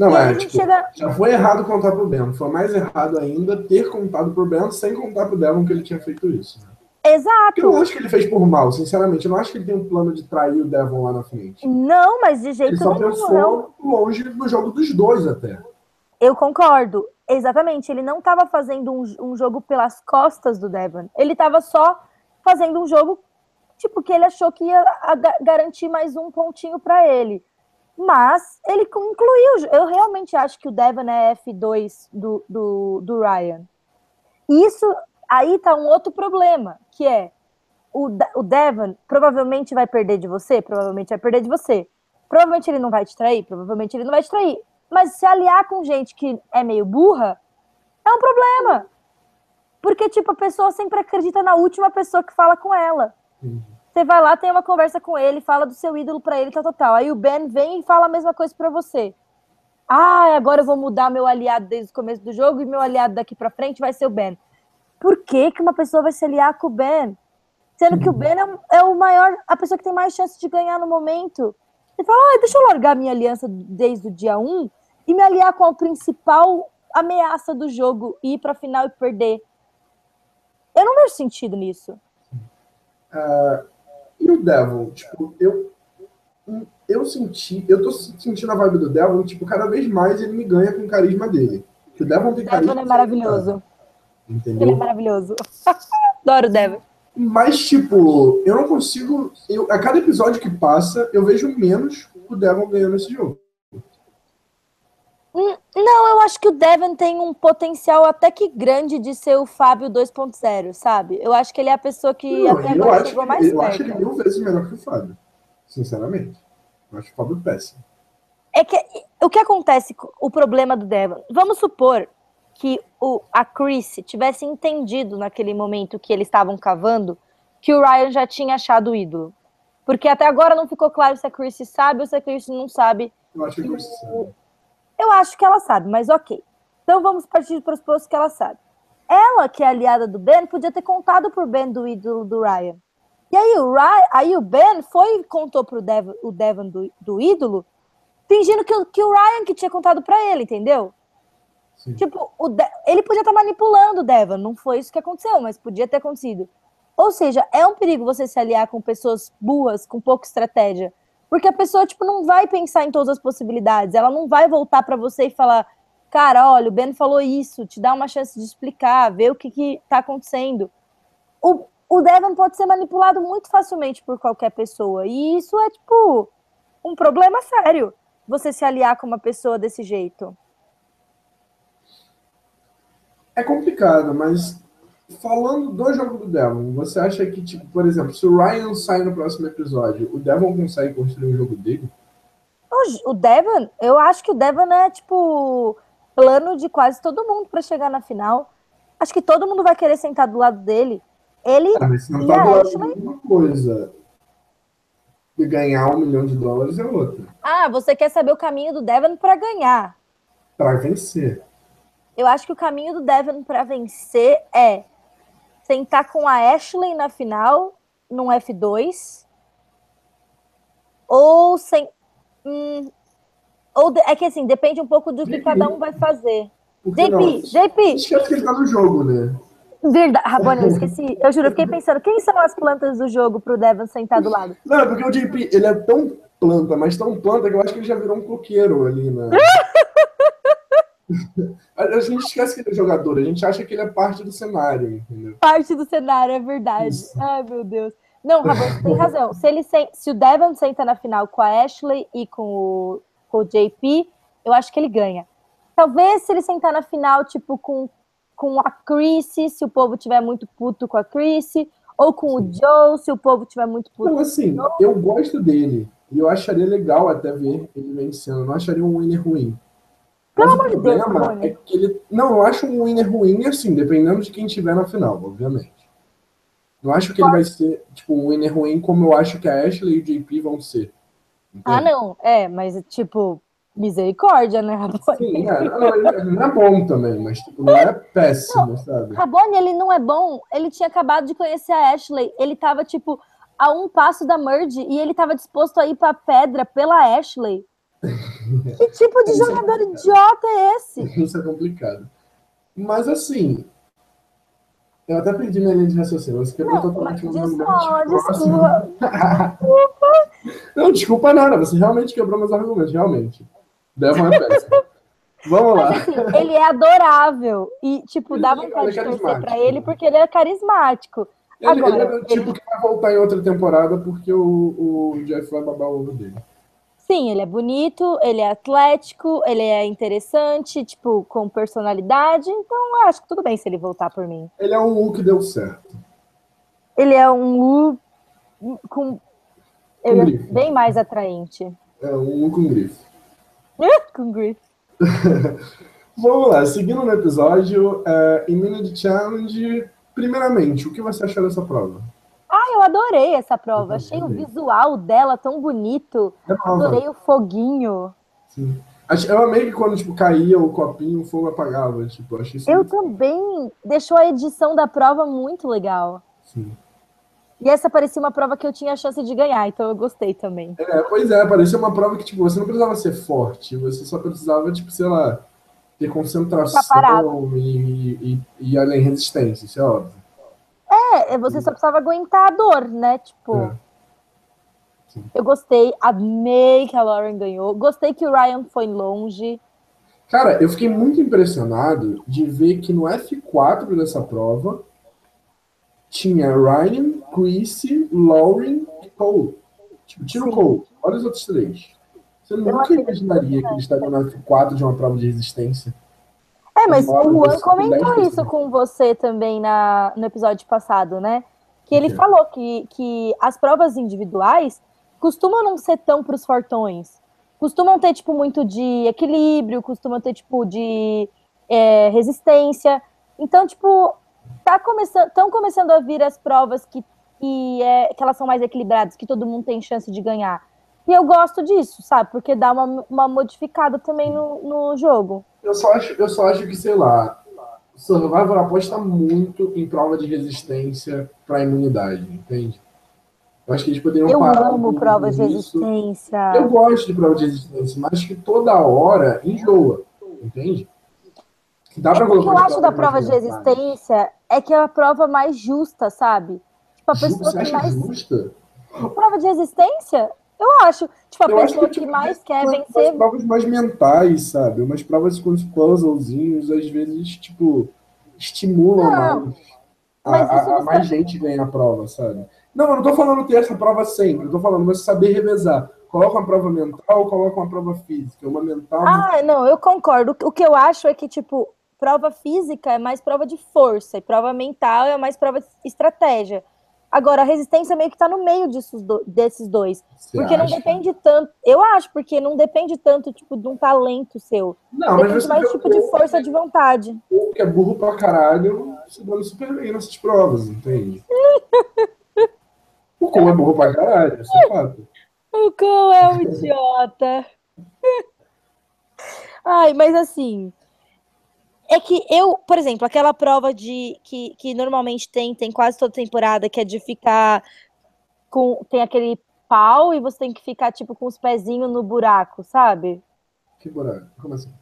Não, é, tipo, chega... já foi errado contar pro Ben. Foi mais errado ainda ter contado pro Ben sem contar pro Devon que ele tinha feito isso. Né? Exato. Eu não acho que ele fez por mal, sinceramente. Eu não acho que ele tem um plano de trair o Devon lá na frente. Não, mas de jeito nenhum. Ele só pensou não. longe do jogo dos dois até. Eu concordo. Exatamente. Ele não estava fazendo um, um, jogo pelas costas do Devon. Ele estava só fazendo um jogo, tipo, que ele achou que ia garantir mais um pontinho para ele. Mas ele incluiu. Eu realmente acho que o Devon é F2 do, do, do Ryan. Isso aí tá um outro problema, que é o, o Devon provavelmente vai perder de você, provavelmente vai perder de você. Provavelmente ele não vai te trair, provavelmente ele não vai te trair. Mas se aliar com gente que é meio burra, é um problema. Porque, tipo, a pessoa sempre acredita na última pessoa que fala com ela. Uhum. Você vai lá, tem uma conversa com ele, fala do seu ídolo para ele, tal, tal, tal. Aí o Ben vem e fala a mesma coisa para você. Ah, agora eu vou mudar meu aliado desde o começo do jogo e meu aliado daqui para frente vai ser o Ben. Por que, que uma pessoa vai se aliar com o Ben? Sendo que o Ben é, é o maior, a pessoa que tem mais chance de ganhar no momento. Ele fala, ah, deixa eu largar minha aliança desde o dia 1 e me aliar com a principal ameaça do jogo e ir pra final e perder. Eu não vejo sentido nisso. Uh, e o Devil, tipo, eu eu senti, eu tô sentindo a vibe do Devon, tipo, cada vez mais ele me ganha com o carisma dele. o Devon tem carisma. Devon é maravilhoso. Entendeu? Ele é maravilhoso. Adoro o Devon. Mas, tipo, eu não consigo. Eu, a cada episódio que passa, eu vejo menos o Devon ganhando esse jogo. Hum, não, eu acho que o Devon tem um potencial até que grande de ser o Fábio 2.0, sabe? Eu acho que ele é a pessoa que não, até agora chegou mais eu perto. Eu acho ele mil vezes melhor que o Fábio, sinceramente. Eu acho o Fábio péssimo. É que o que acontece, o problema do Devon, vamos supor que o, a Chris tivesse entendido naquele momento que eles estavam cavando que o Ryan já tinha achado o ídolo. Porque até agora não ficou claro se a Chris sabe ou se a Chris não sabe. Eu acho que a Chris sabe eu acho que ela sabe, mas ok. Então vamos partir do pressuposto que ela sabe. Ela, que é aliada do Ben, podia ter contado pro Ben do ídolo do Ryan. E aí o, Ryan, aí o Ben foi e contou pro Devon, o Devon do, do ídolo, fingindo que, que o Ryan que tinha contado para ele, entendeu? Sim. Tipo, o De ele podia estar tá manipulando o Devon, não foi isso que aconteceu, mas podia ter acontecido. Ou seja, é um perigo você se aliar com pessoas burras, com pouca estratégia. Porque a pessoa, tipo, não vai pensar em todas as possibilidades. Ela não vai voltar para você e falar, cara, olha, o Ben falou isso, te dá uma chance de explicar, ver o que, que tá acontecendo. O, o Devon pode ser manipulado muito facilmente por qualquer pessoa. E isso é, tipo, um problema sério. Você se aliar com uma pessoa desse jeito. É complicado, mas falando do jogo do Devon, você acha que, tipo, por exemplo, se o Ryan sai no próximo episódio, o Devon consegue construir o jogo dele? O, Devon, eu acho que o Devon é, tipo, plano de quase todo mundo para chegar na final. Acho que todo mundo vai querer sentar do lado dele. Ele. Ah, mas não tá do lado Ashley... de uma coisa. E ganhar um milhão de dólares é outra. Ah, você quer saber o caminho do Devon para ganhar. para vencer. Eu acho que o caminho do Devon para vencer é sentar com a Ashley na final, num F2, ou sem. Hum, ou de, é que assim, depende um pouco do que JP. cada um vai fazer. JP, não? JP. Esquece que ele tá no jogo, né? Verdade, Rabone, eu esqueci. Eu juro, eu fiquei pensando, quem são as plantas do jogo pro Devon sentar do lado? Não, porque o JP, ele é tão planta, mas tão planta que eu acho que ele já virou um coqueiro ali, né? A gente esquece que ele é jogador, a gente acha que ele é parte do cenário, entendeu? Parte do cenário, é verdade. Isso. Ai, meu Deus. Não, Rabon, tem razão. Se, ele se, se o Devon senta na final com a Ashley e com o, com o JP, eu acho que ele ganha. Talvez se ele sentar na final, tipo, com, com a Chris, se o povo tiver muito puto com a Chris, ou com Sim. o Joe, se o povo tiver muito puto. Não, assim, eu gosto dele. E eu acharia legal até ver ele vencendo. Não acharia um winner ruim. Pelo amor de Deus, é que ele. Não, eu acho um winner ruim, assim, dependendo de quem tiver na final, obviamente. Não acho que ele vai ser, tipo, um winner ruim como eu acho que a Ashley e o JP vão ser. Entende? Ah, não. É, mas, tipo, misericórdia, né, Rabone? Sim, é, não, não, é bom também, mas tipo, não é péssimo, não, sabe? Rabone, ele não é bom. Ele tinha acabado de conhecer a Ashley. Ele tava, tipo, a um passo da Merge e ele tava disposto a ir pra pedra pela Ashley. Que tipo de é jogador é idiota é esse? Isso é complicado. Mas assim, eu até perdi minha linha de raciocínio. Você quebrou totalmente desculpa. não, desculpa nada. Você realmente quebrou meus argumentos, realmente. Deva uma peça. Vamos lá. Mas, assim, ele é adorável. E, tipo, dá vontade de torcer pra ele porque ele é carismático. Ele, Agora, ele é o tipo ele... que vai voltar em outra temporada porque o, o Jeff vai babar o ovo dele. Sim, ele é bonito, ele é atlético, ele é interessante, tipo, com personalidade, então acho que tudo bem se ele voltar por mim. Ele é um Lu que deu certo. Ele é um Lu com. Ele é bem mais atraente. É um Lu com grife. com grife. Vamos lá, seguindo no episódio, uh, Immunity Challenge. Primeiramente, o que você achou dessa prova? Eu adorei essa prova. Achei o visual dela tão bonito. É adorei o foguinho. Sim. Eu amei que quando tipo, caía o copinho, o fogo apagava. Tipo, achei eu também. Deixou a edição da prova muito legal. Sim. E essa parecia uma prova que eu tinha a chance de ganhar, então eu gostei também. É, pois é, parecia uma prova que tipo, você não precisava ser forte, você só precisava, tipo, sei lá, ter concentração e, e, e, além resistência, isso é óbvio. É, você só precisava aguentar a dor, né? Tipo. É. Eu gostei, amei que a Lauren ganhou. Gostei que o Ryan foi longe. Cara, eu fiquei muito impressionado de ver que no F4 dessa prova tinha Ryan, Chrissy, Lauren e Cole. Tipo, tira o Cole. Olha os outros três. Você nunca imaginaria que eles estariam no F4 de uma prova de resistência. É, mas o Juan comentou isso com você também na, no episódio passado, né? Que ele falou que, que as provas individuais costumam não ser tão para os fortões. Costumam ter, tipo, muito de equilíbrio, costumam ter, tipo, de é, resistência. Então, tipo, tá começando, estão começando a vir as provas que, que, é, que elas são mais equilibradas, que todo mundo tem chance de ganhar. E eu gosto disso, sabe? Porque dá uma, uma modificada também no, no jogo. Eu só, acho, eu só acho que, sei lá, o Survivor aposta muito em prova de resistência para imunidade, entende? Eu acho que eles poderiam eu parar. Eu amo prova de resistência. Eu gosto de prova de resistência, mas que toda hora enjoa, entende? Dá é o que eu acho da prova de resistência é que é a prova mais justa, sabe? Tipo, a pessoa Você que mais. Justa? Prova de resistência? Eu acho. Tipo, a eu pessoa que, que, tipo, mais quer vencer. Umas provas mais mentais, sabe? Umas provas com os puzzlezinhos, às vezes, tipo, estimulam não, mais. A, a, a mais gente ganha a prova, sabe? Não, eu não tô falando ter essa prova sempre, eu tô falando você saber revezar. Coloca uma prova mental, coloca uma prova física. Uma mental. Ah, não, eu concordo. O que eu acho é que, tipo, prova física é mais prova de força, e prova mental é mais prova de estratégia. Agora, a resistência meio que está no meio disso, desses dois. Você porque acha? não depende tanto. Eu acho, porque não depende tanto, tipo, de um talento seu. Não, depende mas mais, tipo, de força de vontade. O que é burro pra caralho se dando super bem nessas provas, entende? o Cole é burro pra caralho, isso é fato. O Cole é um idiota. Ai, mas assim. É que eu, por exemplo, aquela prova de que, que normalmente tem, tem quase toda temporada, que é de ficar com. Tem aquele pau e você tem que ficar, tipo, com os pezinhos no buraco, sabe? Que buraco? Como assim?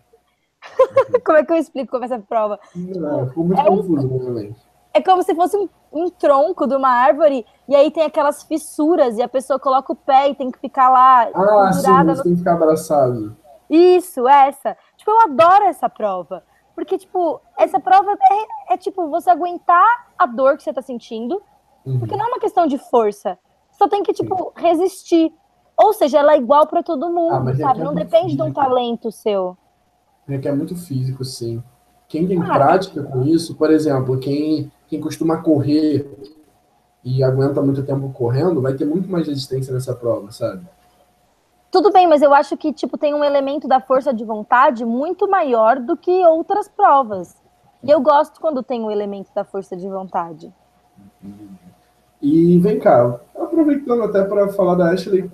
como é que eu explico como é essa prova? Não, ficou muito é confuso, um, É como se fosse um, um, tronco de uma árvore e aí tem aquelas fissuras e a pessoa coloca o pé e tem que ficar lá. Ah, sim, você no... tem que ficar abraçado. Isso, essa. Tipo, eu adoro essa prova. Porque, tipo, essa prova é, é tipo você aguentar a dor que você tá sentindo. Uhum. Porque não é uma questão de força. Só tem que, tipo, resistir. Ou seja, ela é igual para todo mundo, ah, sabe? Não depende físico. de um talento seu. É muito físico, sim. Quem tem ah, prática com isso, por exemplo, quem, quem costuma correr e aguenta muito tempo correndo, vai ter muito mais resistência nessa prova, sabe? Tudo bem, mas eu acho que tipo tem um elemento da força de vontade muito maior do que outras provas. E eu gosto quando tem o um elemento da força de vontade. E vem cá, aproveitando até para falar da Ashley,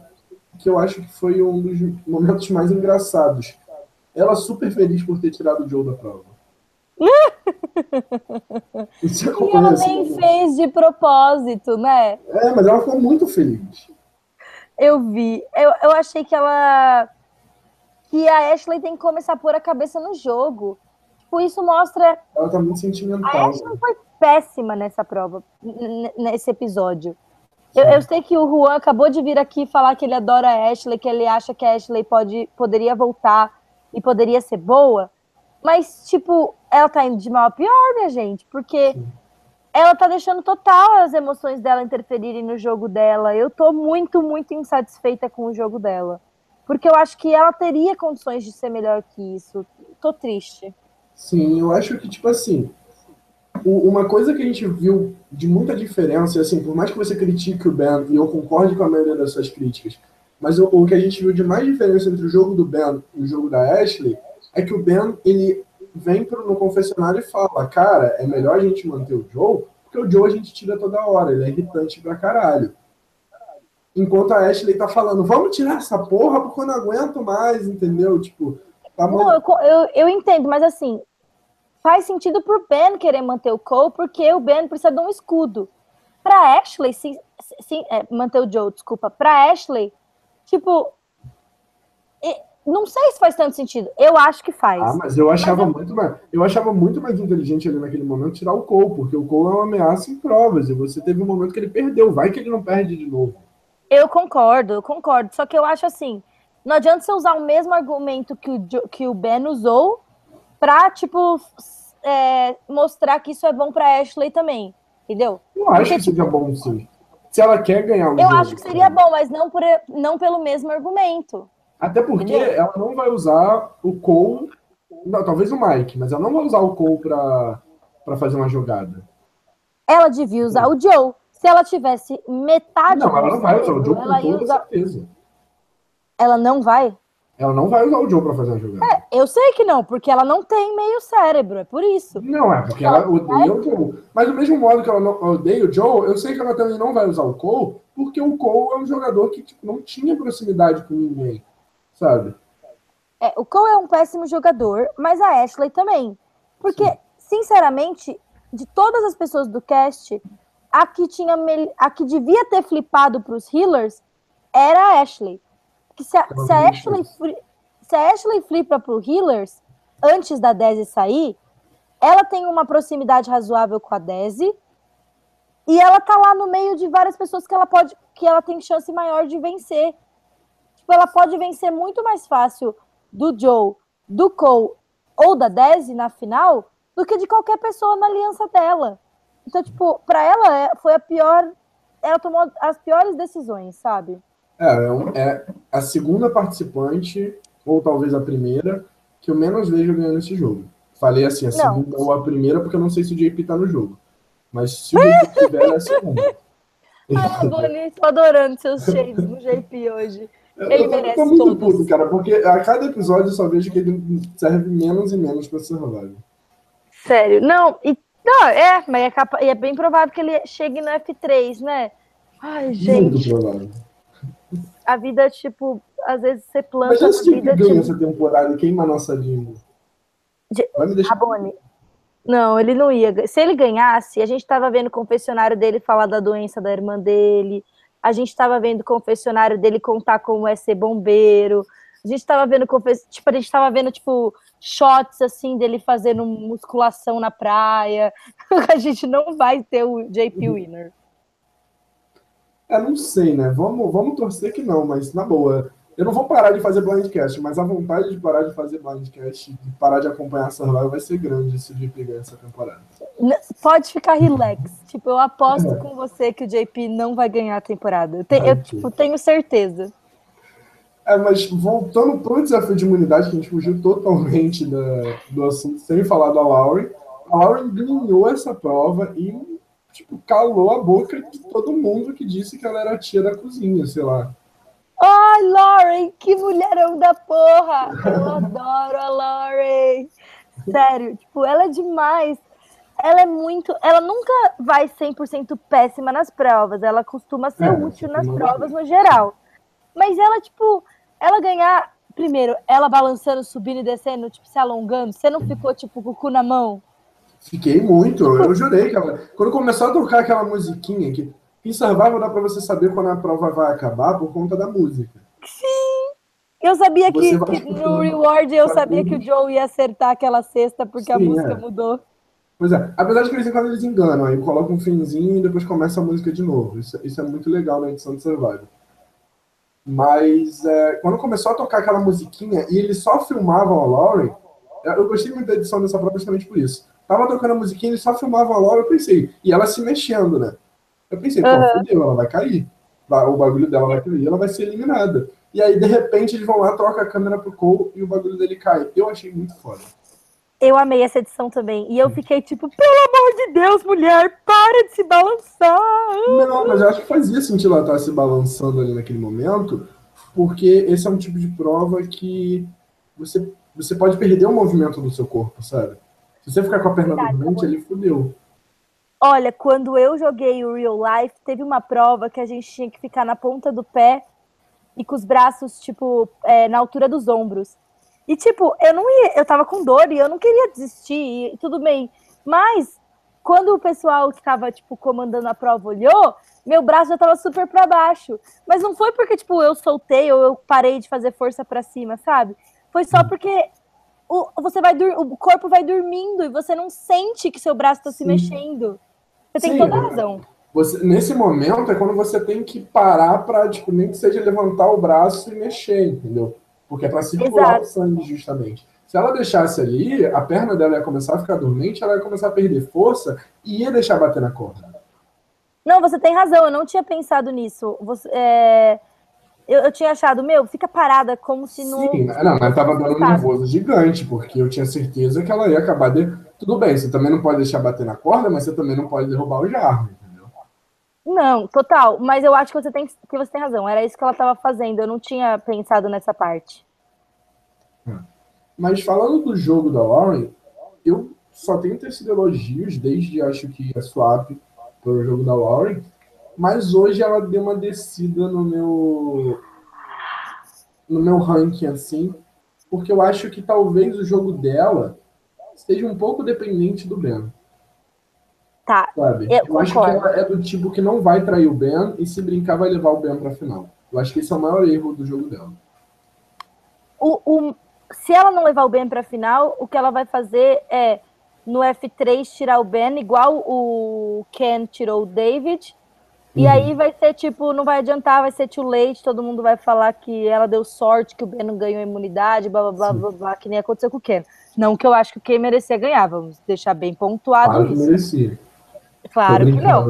que eu acho que foi um dos momentos mais engraçados. Ela super feliz por ter tirado o Joe da prova. Isso e ela nem fez de propósito, né? É, mas ela ficou muito feliz. Eu vi. Eu, eu achei que ela. Que a Ashley tem que começar a pôr a cabeça no jogo. Tipo, isso mostra. Ela tá muito sentimental. A Ashley foi péssima nessa prova, nesse episódio. Eu, eu, sei que o Juan acabou de vir aqui falar que ele adora a Ashley, que ele acha que a Ashley pode, poderia voltar e poderia ser boa. Mas, tipo, ela tá indo de mal a pior, minha gente, porque Sim. Ela tá deixando total as emoções dela interferirem no jogo dela. Eu tô muito, muito insatisfeita com o jogo dela. Porque eu acho que ela teria condições de ser melhor que isso. Tô triste. Sim, eu acho que, tipo assim, uma coisa que a gente viu de muita diferença, assim, por mais que você critique o Ben, e eu concorde com a maioria das suas críticas, mas o, o, que a gente viu de mais diferença entre o jogo do Ben e o jogo da Ashley é que o Ben, ele vem pro, no confessionário e fala, cara, é melhor a gente manter o Joe, porque o Joe a gente tira toda hora, ele é irritante pra caralho. Enquanto a Ashley tá falando, vamos tirar essa porra porque eu não aguento mais, entendeu? Tipo, tá Não, eu, eu, eu entendo, mas assim, faz sentido pro Ben querer manter o Cole, porque o Ben precisa de um escudo. Pra Ashley, sim, sim, é, manter o Joe, desculpa. Pra Ashley, tipo, não sei se faz tanto sentido. Eu acho que faz. Ah, mas eu achava mas eu... muito mais. Eu achava muito mais inteligente ali naquele momento tirar o Cole, porque o Cole é uma ameaça em provas. E você teve um momento que ele perdeu. Vai que ele não perde de novo. Eu concordo, eu concordo. Só que eu acho assim. Não adianta você usar o mesmo argumento que o, que o Ben usou pra, tipo, é, mostrar que isso é bom pra Ashley também. Entendeu? Eu acho Porque, que seja tipo, bom, sim. Se ela quer ganhar um Eu jogo, acho que seria bom, mas não, por, não pelo mesmo argumento. Até porque ela não vai usar o Cole. Não, talvez o Mike, mas ela não vai usar o Cole pra, pra fazer uma jogada. Ela devia usar o Joe. Se ela tivesse metade. Não, ela não vai usar o Joe com toda usar... certeza. Ela não vai? Ela não vai usar o Joe pra fazer a jogada. É, eu sei que não, porque ela não tem meio cérebro, é por isso. Não, é porque ela, ela odeia o Joe. Mas do mesmo modo que ela não, odeia o Joe, eu sei que ela também não vai usar o Cole, porque o Cole é um jogador que tipo, não tinha proximidade com ninguém, sabe? É, o Cole é um péssimo jogador, mas a Ashley também. Porque, Sim. sinceramente, de todas as pessoas do cast, a que, tinha, a que devia ter flipado pros healers era a Ashley que se a, se a Ashley, se a Ashley flipa pro Healers antes da Desi sair, ela tem uma proximidade razoável com a Desi e ela tá lá no meio de várias pessoas que ela pode que ela tem chance maior de vencer. Tipo, ela pode vencer muito mais fácil do Joe, do Cole ou da Desi na final do que de qualquer pessoa na aliança dela. Então, tipo, para ela é, foi a pior, ela tomou as piores decisões, sabe? É, é, é, a segunda participante, ou talvez a primeira, que eu menos vejo ganhando esse jogo. Falei assim, a não. segunda ou a primeira, porque eu não sei se o JP tá no jogo. Mas se o JP tiver, é a segunda. Ah, Boni, tô adorando seus shades do JP hoje. Ele eu tô muito todos. puto, cara, porque a cada episódio eu só vejo que ele serve menos e menos pra Survival. Sério, não, e, não é, mas é, capa, é bem provável que ele chegue no F3, né? Ai, gente. Muito provável a vida, tipo, às vezes você planta. Mas esse tipo ganha essa temporada e queima a nossa língua. De... Vai me deixar. Rabone. Não, ele não ia. Se ele ganhasse, a gente estava vendo o confessionário dele falar da doença da irmã dele. A gente estava vendo o confessionário dele contar como é ser bombeiro. A gente estava vendo tipo, a gente estava vendo tipo shots assim dele fazendo musculação na praia. a gente não vai ter o JP. Winner. É, não sei, né? Vamos, vamos torcer que não, mas na boa. Eu não vou parar de fazer blindcast, mas a vontade de parar de fazer blindcast, de parar de acompanhar a Survival vai ser grande se o JP ganhar essa temporada. Pode ficar relax. Tipo, eu aposto é. com você que o JP não vai ganhar a temporada. Eu, te, eu tipo, tenho certeza. É, mas voltando para o desafio de imunidade, que a gente fugiu totalmente da, do assunto, sem falar da Lauren. A Lauren ganhou essa prova e, tipo, calou a boca de todo mundo que disse que ela era a tia da cozinha, sei lá. Ai, Lauren, que mulherão da porra! Eu adoro a Lauren. Sério, tipo, ela é demais. Ela é muito. Ela nunca vai 100% péssima nas provas. Ela costuma ser é, útil nas provas no geral. Mas ela, tipo, ela ganhar, primeiro, ela balançando, subindo e descendo, tipo, se alongando, você não ficou, tipo, com o cu na mão? Fiquei muito, eu jurei que ela... Quando começou a tocar aquela musiquinha que em Survival dá pra você saber quando a prova vai acabar por conta da música. Sim! Eu sabia que, que no reward eu sabia que o Joe ia acertar aquela cesta porque Sim, a música é. mudou. Pois é, apesar de que eles quando eles enganam, aí colocam um finzinho e depois começa a música de novo. Isso, isso é muito legal na edição de Survival. Mas é, quando começou a tocar aquela musiquinha e eles só filmavam a Lauren, é, eu gostei muito da edição dessa prova justamente por isso. Tava tocando a musiquinha, eles só filmavam a Lauren, eu pensei, e ela se mexendo, né? Eu pensei, pô, uhum. fodeu, ela vai cair. O bagulho dela vai cair, ela vai ser eliminada. E aí, de repente, eles vão lá, trocam a câmera pro Cole e o bagulho dele cai. Eu achei muito foda. Eu amei essa edição também. E eu fiquei tipo, pelo amor de Deus, mulher, para de se balançar. Não, mas eu acho que fazia sentido ela estar se balançando ali naquele momento, porque esse é um tipo de prova que você, você pode perder o movimento do seu corpo, sabe? Se você ficar com a perna Verdade, dormente, ele fudeu. Olha, quando eu joguei o Real Life, teve uma prova que a gente tinha que ficar na ponta do pé e com os braços, tipo, é, na altura dos ombros. E, tipo, eu não ia, eu tava com dor e eu não queria desistir, e tudo bem. Mas, quando o pessoal que tava, tipo, comandando a prova olhou, meu braço já tava super para baixo. Mas não foi porque, tipo, eu soltei ou eu parei de fazer força para cima, sabe? Foi só porque o, você vai o corpo vai dormindo e você não sente que seu braço tá se Sim. mexendo. Você Sim, tem toda a razão. Você, nesse momento é quando você tem que parar para, tipo, nem que seja levantar o braço e mexer, entendeu? Porque é para circular Exato. o sangue, justamente. Se ela deixasse ali, a perna dela ia começar a ficar dormente, ela ia começar a perder força e ia deixar bater na corda. Não, você tem razão, eu não tinha pensado nisso. Você, é... eu, eu, tinha achado, meu, fica parada como se não. Sim, não, mas tava dando um nervoso gigante, porque eu tinha certeza que ela ia acabar de. Tudo bem, você também não pode deixar bater na corda, mas você também não pode derrubar o jarro. Não, total. Mas eu acho que você tem, que você tem razão. Era isso que ela estava fazendo. Eu não tinha pensado nessa parte. É. Mas falando do jogo da Lauren, eu só tenho tecido elogios desde acho que a swap o jogo da Lauren. Mas hoje ela deu uma descida no meu no meu ranking assim, porque eu acho que talvez o jogo dela seja um pouco dependente do Ben. Tá. Sabe? Eu, eu acho que ela é do tipo que não vai trair o Ben e se brincar vai levar o Ben pra final. Eu acho que esse é o maior erro do jogo dela. O, o, se ela não levar o Ben pra final, o que ela vai fazer é no F3 tirar o Ben, igual o Ken tirou o David. E uhum. aí vai ser tipo, não vai adiantar, vai ser too late, todo mundo vai falar que ela deu sorte, que o Ben não ganhou imunidade, blá blá blá, blá, blá que nem aconteceu com o Ken. Não que eu acho que o Ken merecia ganhar, vamos deixar bem pontuado claro isso. Que merecia. Claro que não.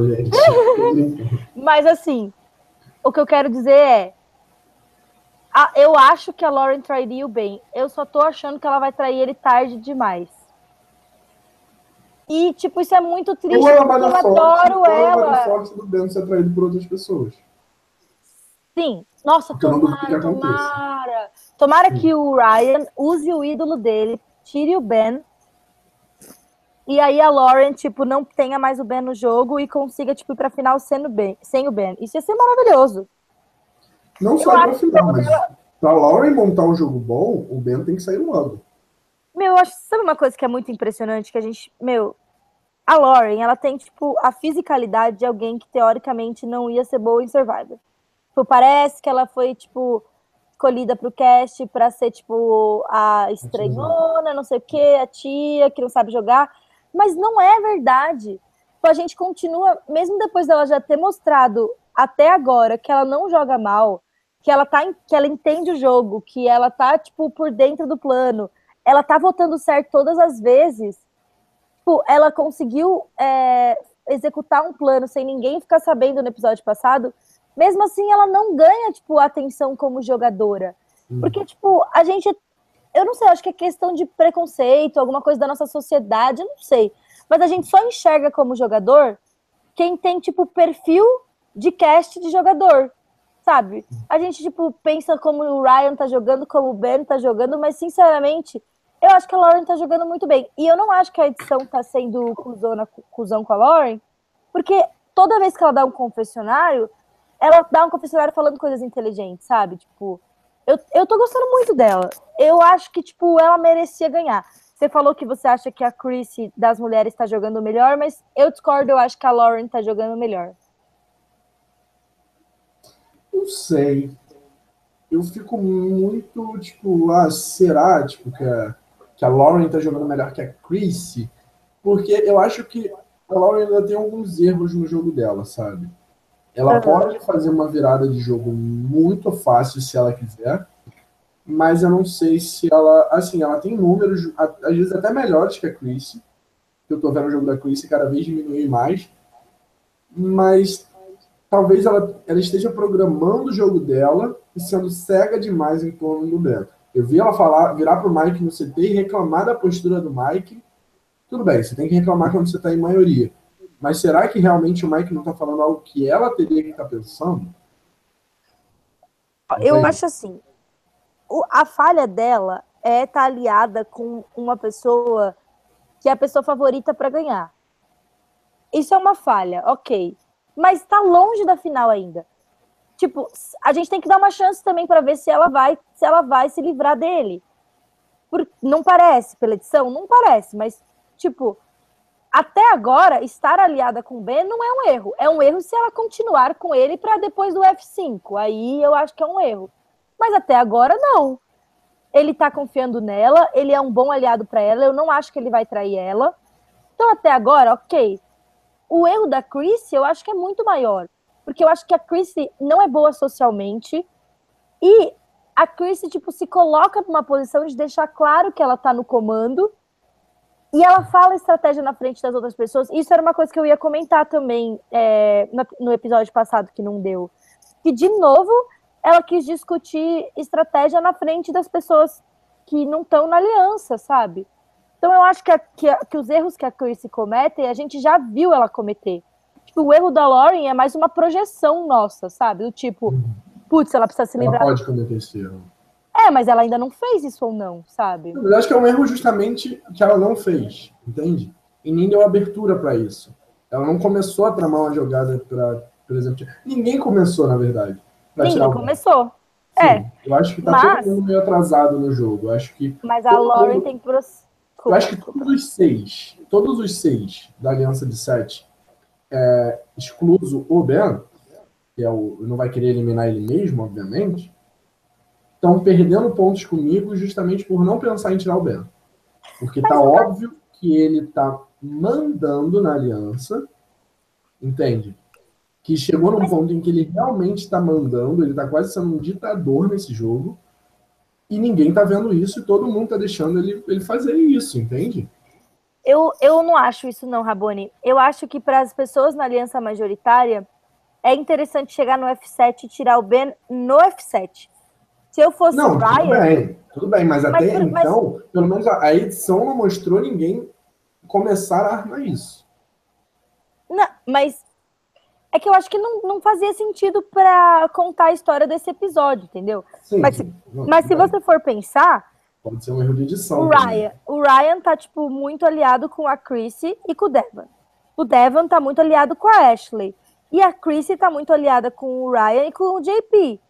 Mas assim, o que eu quero dizer é. A, eu acho que a Lauren trairia o Ben. Eu só tô achando que ela vai trair ele tarde demais. E, tipo, isso é muito triste. Ou ela vai eu adoro ela. Ela sorte do Ben ser por outras pessoas. Sim. Nossa, Porque tomara, tomara. Tomara Sim. que o Ryan use o ídolo dele, tire o Ben e aí a Lauren, tipo, não tenha mais o Ben no jogo e consiga, tipo, ir pra final sendo ben, sem o Ben. Isso ia ser maravilhoso. Não só pra final, mas Pra Lauren montar um jogo bom, o Ben tem que sair logo. Meu, eu acho, sabe uma coisa que é muito impressionante que a gente, meu, a Lauren, ela tem tipo a fisicalidade de alguém que teoricamente não ia ser boa em Survivor. Tipo, parece que ela foi tipo escolhida pro cast para ser tipo a estranhona, não sei o que, a tia que não sabe jogar, mas não é verdade. Tipo, a gente continua, mesmo depois dela já ter mostrado até agora que ela não joga mal, que ela tá, que ela entende o jogo, que ela tá tipo por dentro do plano, ela tá votando certo todas as vezes. Tipo, ela conseguiu é, executar um plano sem ninguém ficar sabendo no episódio passado. Mesmo assim, ela não ganha, tipo, atenção como jogadora. Hum. Porque, tipo, a gente. Eu não sei, acho que é questão de preconceito, alguma coisa da nossa sociedade, eu não sei. Mas a gente só enxerga como jogador quem tem, tipo, perfil de cast de jogador sabe? A gente, tipo, pensa como o Ryan tá jogando, como o Ben tá jogando, mas, sinceramente, eu acho que a Lauren tá jogando muito bem. E eu não acho que a edição tá sendo cuzona, cuzão com a Lauren, porque toda vez que ela dá um confessionário, ela dá um confessionário falando coisas inteligentes, sabe? Tipo, eu, eu tô gostando muito dela. Eu acho que, tipo, ela merecia ganhar. Você falou que você acha que a Chris das mulheres tá jogando melhor, mas eu discordo, eu acho que a Lauren tá jogando melhor. Não sei. Eu fico muito, tipo, ah, será, tipo, que a, que a Lauren tá jogando melhor que a Chrissy? Porque eu acho que a Lauren ainda tem alguns erros no jogo dela, sabe? Ela uhum. pode fazer uma virada de jogo muito fácil se ela quiser, mas eu não sei se ela, assim, ela tem números, às vezes até melhores que a Chrissy. Eu tô vendo o jogo da Chrissy cada vez diminuir mais, mas talvez ela, ela esteja programando o jogo dela e sendo cega demais em torno do Beto. Eu vi ela falar, virar pro Mike no CT e reclamar da postura do Mike. Tudo bem, você tem que reclamar quando você está em maioria. Mas será que realmente o Mike não está falando algo que ela teria que estar tá pensando? Eu acho assim, a falha dela é estar tá aliada com uma pessoa que é a pessoa favorita para ganhar. Isso é uma falha, ok mas está longe da final ainda. Tipo, a gente tem que dar uma chance também para ver se ela vai, se ela vai se livrar dele. Por, não parece pela edição, não parece, mas tipo, até agora estar aliada com o Ben não é um erro. É um erro se ela continuar com ele para depois do F5. Aí eu acho que é um erro. Mas até agora não. Ele tá confiando nela, ele é um bom aliado para ela, eu não acho que ele vai trair ela. Então até agora, OK, o erro da Chrissy, eu acho que é muito maior. Porque eu acho que a Chrissy não é boa socialmente. E a Chrissy, tipo, se coloca numa posição de deixar claro que ela tá no comando. E ela fala estratégia na frente das outras pessoas. Isso era uma coisa que eu ia comentar também é, no episódio passado, que não deu. Que, de novo, ela quis discutir estratégia na frente das pessoas que não estão na aliança, sabe? Então eu acho que, a, que, a, que, os erros que a Chrissy comete, a gente já viu ela cometer. Tipo, o erro da Lauren é mais uma projeção nossa, sabe? Do tipo, uhum. putz, ela precisa se livrar. Ela pode cometer esse erro. É, mas ela ainda não fez isso ou não, sabe? Eu acho que é um erro justamente que ela não fez, entende? E nem deu abertura para isso. Ela não começou a tramar uma jogada para, por exemplo, ninguém começou, na verdade. Ninguém começou. Sim, é. Eu acho que tá mas... todo mundo meio atrasado no jogo. Eu acho que. Mas a Lauren tem que eu acho que todos os seis, todos os seis da Aliança de Sete, é, excluso o Ben, que é o, não vai querer eliminar ele mesmo, obviamente, estão perdendo pontos comigo justamente por não pensar em tirar o Ben. Porque tá óbvio que ele tá mandando na aliança, entende? Que chegou num ponto em que ele realmente está mandando, ele tá quase sendo um ditador nesse jogo. E ninguém tá vendo isso e todo mundo tá deixando ele, ele fazer isso, entende? Eu, eu não acho isso não, Raboni. Eu acho que para as pessoas na aliança majoritária é interessante chegar no F7 e tirar o Ben no F7. Se eu fosse não, o Ryan... Tudo bem, tudo bem, mas, mas até mas, então, pelo menos a, a edição não mostrou ninguém começar a armar isso. Não, mas é que eu acho que não, não fazia sentido para contar a história desse episódio, entendeu? Sim, mas, sim. Mas se você for pensar. Pode ser um erro de edição. O Ryan, o Ryan tá, tipo, muito aliado com a Chrissy e com o Devon. O Devon tá muito aliado com a Ashley. E a Chrissy tá muito aliada com o Ryan e com o JP.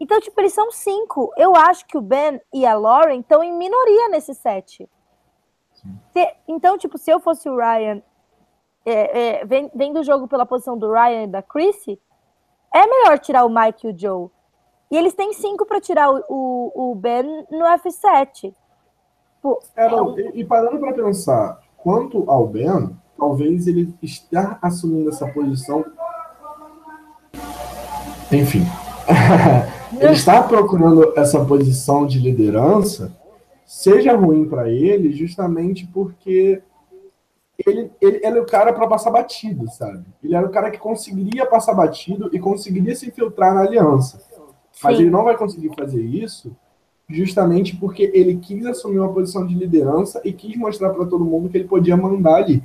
Então, tipo, eles são cinco. Eu acho que o Ben e a Lauren estão em minoria nesse set. Se, então, tipo, se eu fosse o Ryan, é, é, vendo o jogo pela posição do Ryan e da Chrissy, é melhor tirar o Mike e o Joe. E eles têm cinco para tirar o, o, o, Ben no F7. Pô, é, não, e, e parando para pensar, quanto ao Ben, talvez ele esteja assumindo essa posição. Enfim. ele está procurando essa posição de liderança, seja ruim para ele, justamente porque ele, ele, ele, é o cara para passar batido, sabe? Ele era o cara que conseguiria passar batido e conseguiria se infiltrar na aliança. Mas Sim. ele não vai conseguir fazer isso justamente porque ele quis assumir uma posição de liderança e quis mostrar para todo mundo que ele podia mandar ali.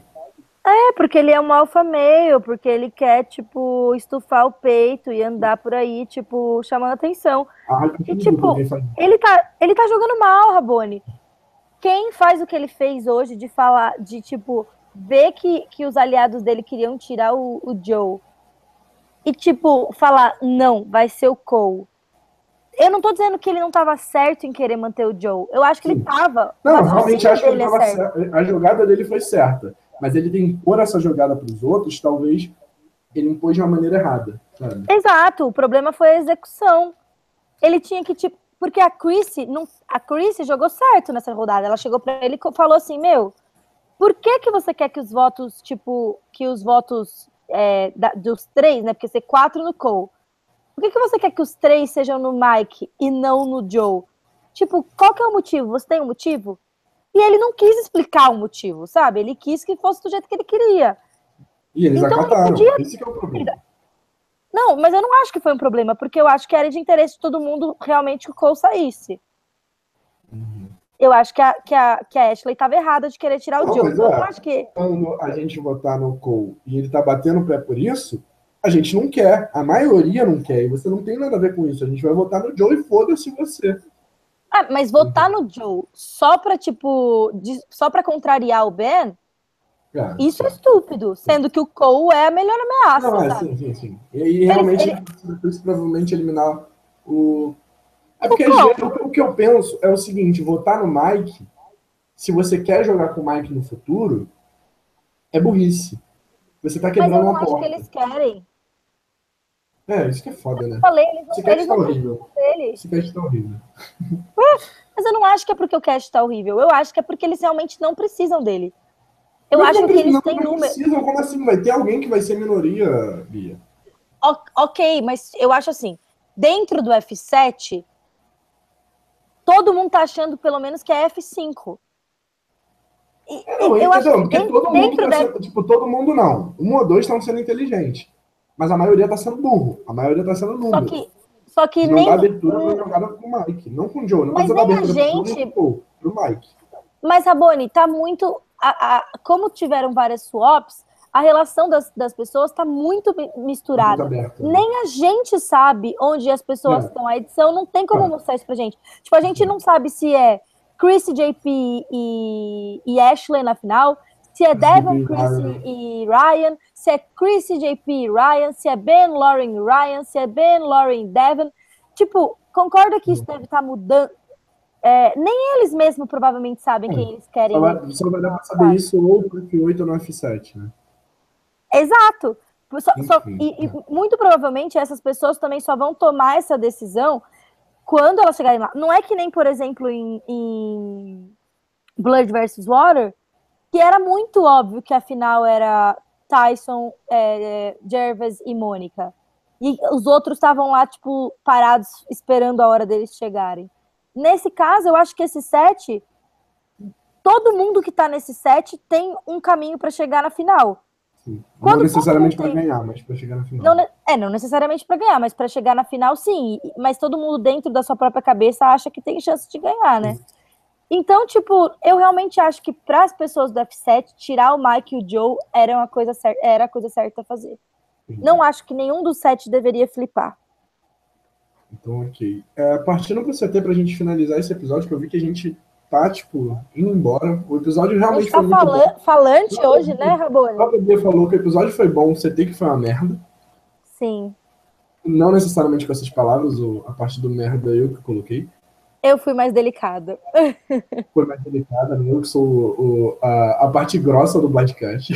É, porque ele é um alfa meio, porque ele quer, tipo, estufar o peito e andar por aí, tipo, chamando atenção. Ah, e, tipo, ele tá, ele tá jogando mal, Rabone. Quem faz o que ele fez hoje de falar, de, tipo, ver que, que os aliados dele queriam tirar o, o Joe e, tipo, falar, não, vai ser o Cole. Eu não tô dizendo que ele não tava certo em querer manter o Joe. Eu acho que Sim. ele tava. Não, realmente acho que ele tava certo. A jogada dele foi certa mas ele tem que impor essa jogada para os outros, talvez ele impôs de uma maneira errada. Sabe? Exato, o problema foi a execução. Ele tinha que, tipo, porque a Chrissy, não, a Chrissy jogou certo nessa rodada. Ela chegou para ele e falou assim: Meu, por que, que você quer que os votos, tipo, que os votos é, da, dos três, né? Porque ser quatro no Cole. Por que, que você quer que os três sejam no Mike e não no Joe? Tipo, qual que é o motivo? Você tem um motivo? E ele não quis explicar o motivo, sabe? Ele quis que fosse do jeito que ele queria. E eles então, acataram. Podia... Esse é o problema. Não, mas eu não acho que foi um problema, porque eu acho que era de interesse de todo mundo realmente que o Cole saísse. Uhum. Eu acho que a, que, a, que a Ashley estava errada de querer tirar o Joe. É, eu não acho que. Quando a gente votar no Cole e ele tá batendo o pé por isso, a gente não quer. A maioria não quer. E você não tem nada a ver com isso. A gente vai votar no Joe e foda-se você. Ah, mas votar no Joe só pra, tipo, de, só pra contrariar o Ben, ah, isso é estúpido, sendo que o Cole é a melhor ameaça. Não, é, sim, sim, sim. E, e realmente, ele, ele... provavelmente eliminar o. É porque o, o que eu penso é o seguinte: votar no Mike, se você quer jogar com o Mike no futuro, é burrice. Você tá quebrando uma porta. Mas eu não acho que eles querem. É, isso que é foda, né? Eu falei, eles, Esse cast tá horrível. Esse cast tá horrível. Mas eu não acho que é porque o cast tá horrível. Eu acho que é porque eles realmente não precisam dele. Eu Mas acho que eles têm número. Precisam, como assim? Vai ter alguém que vai ser minoria, Bia? O ok, mas eu acho assim, dentro do F7, todo mundo tá achando pelo menos que é F5. E, não, eu acho que todo mundo tá sendo, tipo, todo mundo não. Um ou dois estão sendo inteligentes. Mas a maioria tá sendo burro. A maioria tá sendo número. Só que, só que não nem. dá abertura pra jogada pro Mike. Não com o Joe. Não mas nem a gente. Pro, pro Mike. Mas, Raboni, tá muito. A, a, como tiveram várias swaps, a relação das, das pessoas está muito misturada. Muito aberto, né? Nem a gente sabe onde as pessoas é. estão. A edição não tem como é. mostrar isso pra gente. Tipo, a gente não sabe se é Chris, JP e, e Ashley na final, se é Devon, Chris e Ryan, se é Chris, JP e Ryan, se é Ben, Lauren e Ryan, se é Ben, Lauren e Devon. Tipo, concorda que isso deve estar tá mudando? É, nem eles mesmos provavelmente sabem é. quem eles querem. Só vai, só vai dar para saber isso ou no F8 ou no F7, né? Exato. Só, só, e, e, é. muito provavelmente essas pessoas também só vão tomar essa decisão quando elas chegarem lá. Não é que nem, por exemplo, em, em Blood vs. Water, que era muito óbvio que a final era Tyson, é, Jervis e Mônica. E os outros estavam lá, tipo, parados, esperando a hora deles chegarem. Nesse caso, eu acho que esse set, todo mundo que tá nesse set tem um caminho para chegar na final. Sim. Não necessariamente para ganhar, mas para chegar na final. Não, é, não necessariamente para ganhar, mas para chegar na final, sim. Mas todo mundo dentro da sua própria cabeça acha que tem chance de ganhar, né? Sim. Então, tipo, eu realmente acho que para as pessoas do F7, tirar o Mike e o Joe era uma coisa certa, era a coisa certa a fazer. Não acho que nenhum dos sete deveria flipar. Então, ok. É, partindo para o CT para a gente finalizar esse episódio, que eu vi que a gente tá, tipo, indo embora. O episódio realmente tá foi muito bom. falante hoje, né, Rabone? A Bebê falou que o episódio foi bom, o CT que foi uma merda. Sim. Não necessariamente com essas palavras, ou a parte do merda eu que coloquei. Eu fui mais delicada. Foi mais delicada, né? eu que sou o, a, a parte grossa do podcast.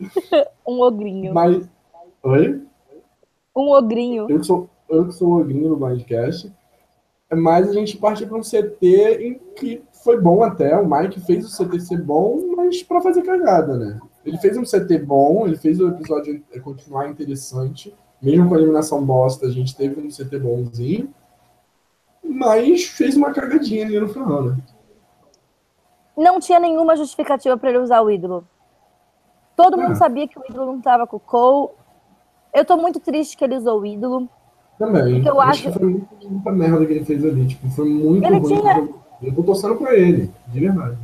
um ogrinho. Mas. Oi? Um ogrinho. Eu que sou, eu que sou o ogrinho do podcast. Mas a gente partiu para um CT em que foi bom até. O Mike fez o CT ser bom, mas para fazer cagada, né? Ele fez um CT bom, ele fez o episódio continuar interessante. Mesmo com a eliminação bosta, a gente teve um CT bonzinho mas fez uma cagadinha ali no final, né? Não tinha nenhuma justificativa para ele usar o ídolo. Todo mundo ah. sabia que o ídolo não estava com o Cole. Eu tô muito triste que ele usou o ídolo. Também. eu acho que foi muita merda que ele fez ali. Tipo, foi muito ele ruim. Tinha... Eu tô torcendo pra ele, de verdade.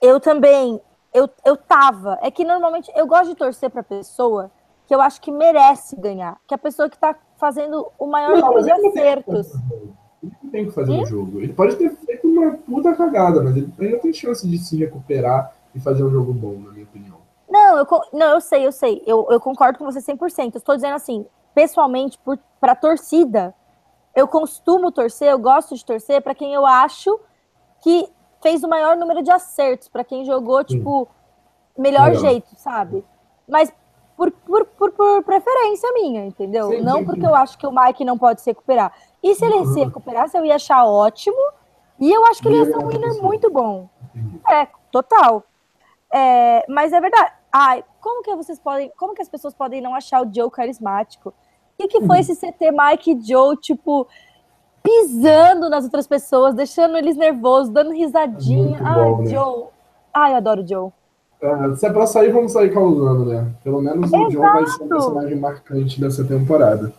Eu também. Eu, eu tava. É que normalmente eu gosto de torcer pra pessoa que eu acho que merece ganhar. Que é a pessoa que tá fazendo o maior número de acertos. Não tem que fazer um jogo. Ele pode ter feito uma puta cagada, mas ele ainda tem chance de se recuperar e fazer um jogo bom, na minha opinião. Não, eu, não, eu sei, eu sei. Eu, eu concordo com você 100%. Eu estou dizendo assim, pessoalmente, para torcida, eu costumo torcer, eu gosto de torcer para quem eu acho que fez o maior número de acertos, para quem jogou, tipo, melhor Legal. jeito, sabe? Mas por, por, por, por, preferência minha, entendeu? Sim, não sim, porque sim. eu acho que o Mike não pode se recuperar. E se ele se recuperasse, eu ia achar ótimo. E eu acho que ele ia ser um winner muito bom. É, total. É, mas é verdade. Ai, como que vocês podem. Como que as pessoas podem não achar o Joe carismático? O que, que foi esse CT Mike e Joe, tipo, pisando nas outras pessoas, deixando eles nervosos, dando risadinha. Ai, bom, né? Joe. Ai, eu adoro o Joe. É, se é pra sair, vamos sair causando, né? Pelo menos Exato. o Joe vai ser um personagem marcante dessa temporada.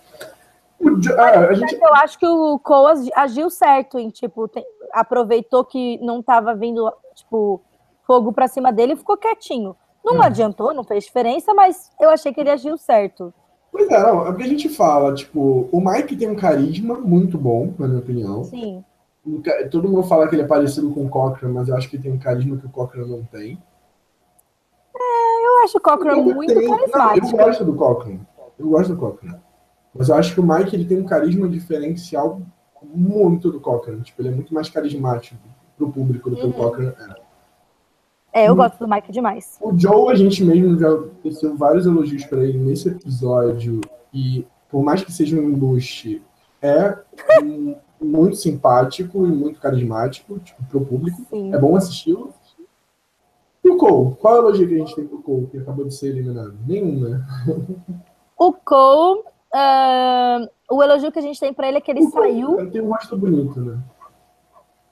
Ah, gente... Eu acho que o Cole agiu certo em, tipo, tem... aproveitou que não estava vindo, tipo, fogo para cima dele e ficou quietinho. Não é. adiantou, não fez diferença, mas eu achei que ele agiu certo. Pois é, não, é porque a gente fala, tipo, o Mike tem um carisma muito bom, na minha opinião. Sim. Todo mundo fala que ele é parecido com o Cochran, mas eu acho que tem um carisma que o Cochran não tem. É, eu acho o Cochran muito tem. carismático. Não, eu gosto do Cochran. Eu gosto do Cochran. Mas eu acho que o Mike ele tem um carisma diferencial muito do Cochran. Tipo, ele é muito mais carismático pro público do que uhum. o Cochran é. É, eu gosto do Mike demais. O Joe, a gente mesmo já teceu vários elogios para ele nesse episódio. E por mais que seja um embuste, é um, muito simpático e muito carismático tipo, pro público. Sim. É bom assisti-lo. E o Cole? Qual é a elogio que a gente tem pro Cole, que acabou de ser eliminado? Nenhum, né? O Cole Uh, o elogio que a gente tem para ele é que ele saiu. Ele tem um rosto bonito, né?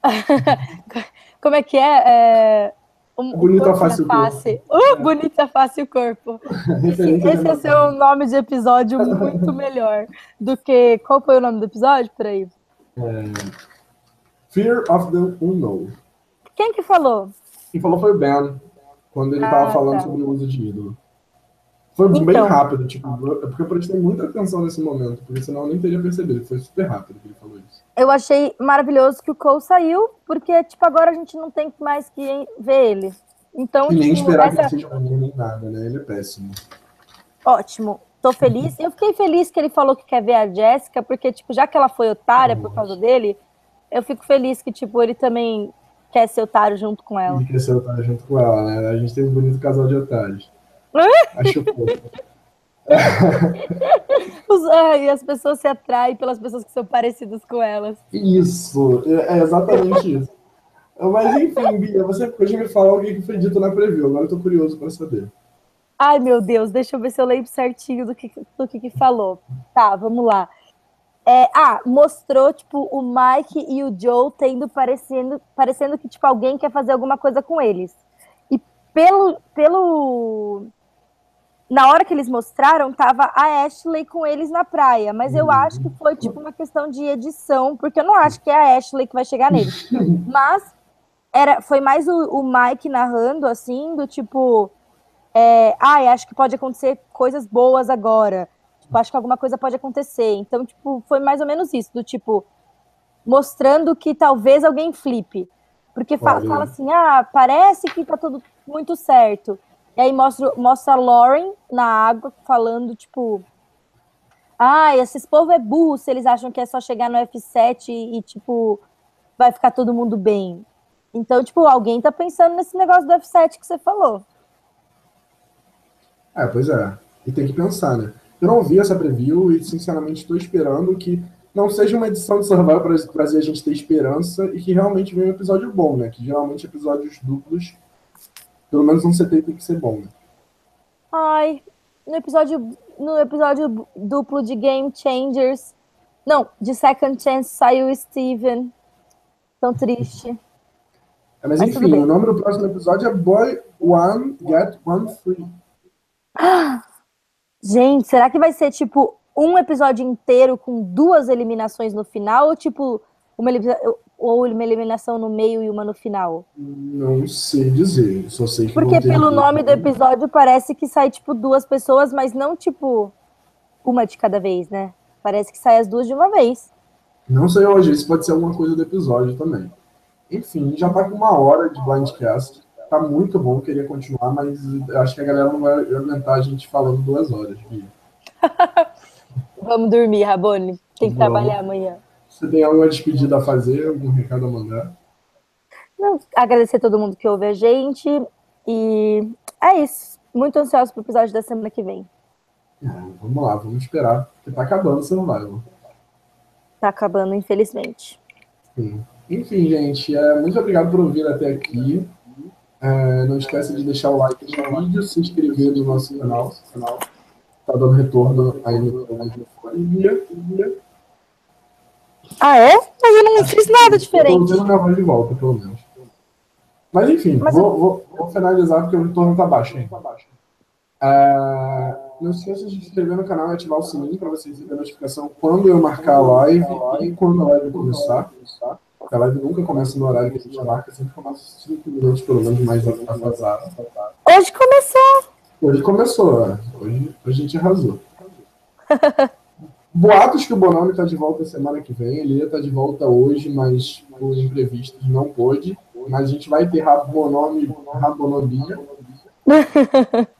Como é que é? é... Um, bonita face o face. Uh, é. Bonita face o corpo. Esse é seu nome de episódio muito melhor do que. Qual foi o nome do episódio? Peraí. É... Fear of the Unknown. Quem que falou? Quem falou foi o Ben, quando ele estava ah, falando tá. sobre o uso de ídolo. Foi então, bem rápido, tipo, é porque eu prestei muita atenção nesse momento, porque senão eu nem teria percebido. Foi super rápido que ele falou isso. Eu achei maravilhoso que o Cole saiu, porque, tipo, agora a gente não tem mais que ver ele. Então, e nem tipo, esperar essa... que ele seja ruim nem nada, né? Ele é péssimo. Ótimo. Tô feliz. Eu fiquei feliz que ele falou que quer ver a Jéssica, porque, tipo, já que ela foi otária por causa dele, eu fico feliz que, tipo, ele também quer ser otário junto com ela. Ele quer ser otário junto com ela, né? A gente tem um bonito casal de otários. Acho fofo. e as pessoas se atraem pelas pessoas que são parecidas com elas. Isso, é, é exatamente isso. Mas enfim, Bia, você pode me falar o que foi dito na preview. Agora eu tô curioso para saber. Ai, meu Deus, deixa eu ver se eu lembro certinho do que, do que, que falou. Tá, vamos lá. É, ah, mostrou, tipo, o Mike e o Joe tendo parecendo, parecendo que, tipo, alguém quer fazer alguma coisa com eles. E pelo, pelo na hora que eles mostraram, tava a Ashley com eles na praia, mas eu acho que foi tipo uma questão de edição, porque eu não acho que é a Ashley que vai chegar neles. Mas era, foi mais o, o Mike narrando, assim, do tipo, é, ah, acho que pode acontecer coisas boas agora. Tipo, acho que alguma coisa pode acontecer. Então, tipo, foi mais ou menos isso, do tipo, mostrando que talvez alguém flipe. Porque fala, fala assim, ah, parece que tá tudo muito certo. E aí mostra, mostra a Lauren na água falando, tipo. Ah, esses povo é burro se eles acham que é só chegar no F7 e, e, tipo, vai ficar todo mundo bem. Então, tipo, alguém tá pensando nesse negócio do F7 que você falou. É, pois é. E tem que pensar, né? Eu não vi essa preview e, sinceramente, estou esperando que não seja uma edição de Survival para fazer a gente ter esperança e que realmente venha um episódio bom, né? Que geralmente episódios duplos, pelo menos um CT tem que ser bom, né? Ai, no episódio, no episódio duplo de Game Changers, não, de Second Chance saiu Steven. Tão triste. É, mas, mas enfim, o nome do próximo episódio é Boy One Get One Free. Gente, será que vai ser tipo um episódio inteiro com duas eliminações no final ou tipo uma, ou uma eliminação no meio e uma no final? Não sei dizer, só sei que Porque pelo nome do episódio parece que sai tipo duas pessoas, mas não tipo uma de cada vez, né? Parece que sai as duas de uma vez. Não sei hoje, isso pode ser alguma coisa do episódio também. Enfim, já tá com uma hora de Blindcast. Tá muito bom, queria continuar, mas acho que a galera não vai aguentar a gente falando duas horas, Bia. Vamos dormir, Rabone. Tem que Vamos. trabalhar amanhã. Você tem alguma despedida a fazer, algum recado a mandar? Não, agradecer a todo mundo que ouve a gente. E é isso. Muito ansioso pro episódio da semana que vem. É, vamos lá, vamos esperar. Porque tá acabando o survival. Tá acabando, infelizmente. Sim. Enfim, gente, é, muito obrigado por ouvir até aqui. É, não esqueça de deixar o like no vídeo, se inscrever no nosso canal. canal. Tá dando retorno aí no dia. Ah, é? Mas eu não fiz nada diferente. Eu tô voz de volta, pelo menos. Mas enfim, Mas vou, eu... vou, vou, finalizar porque o retorno tá baixo ainda. É, não esqueça de se inscrever no canal e ativar o sininho para você receber a notificação quando eu marcar a live e quando a live começar. A live nunca começa no horário que a gente marca, sempre começa 5 minutos pelo menos mais atrasado. Hoje começou! Hoje começou, é. hoje a gente arrasou. Boatos que o Bonami está de volta semana que vem. Ele ia estar tá de volta hoje, mas por imprevistos não pôde. Mas a gente vai ter Rabonome, Rabonomia.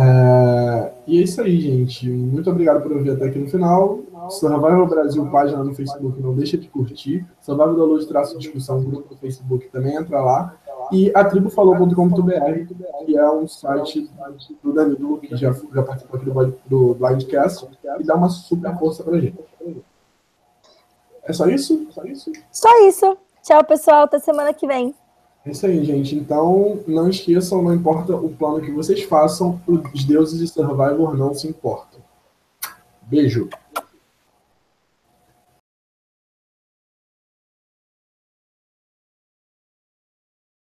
é, e é isso aí, gente. Muito obrigado por ouvir até aqui no final. Survival Brasil, página no Facebook, não deixa de curtir. Survival Luz, traço discussão, grupo no Facebook, também entra lá. E a tribufalou.com.br, que é um site do Danilo, que já, já participou aqui do, do Blindcast, e dá uma super força pra gente. É só isso? Só isso? Só isso. Tchau, pessoal. Até semana que vem. É isso aí, gente. Então, não esqueçam, não importa o plano que vocês façam, os deuses de Survivor não se importam. Beijo.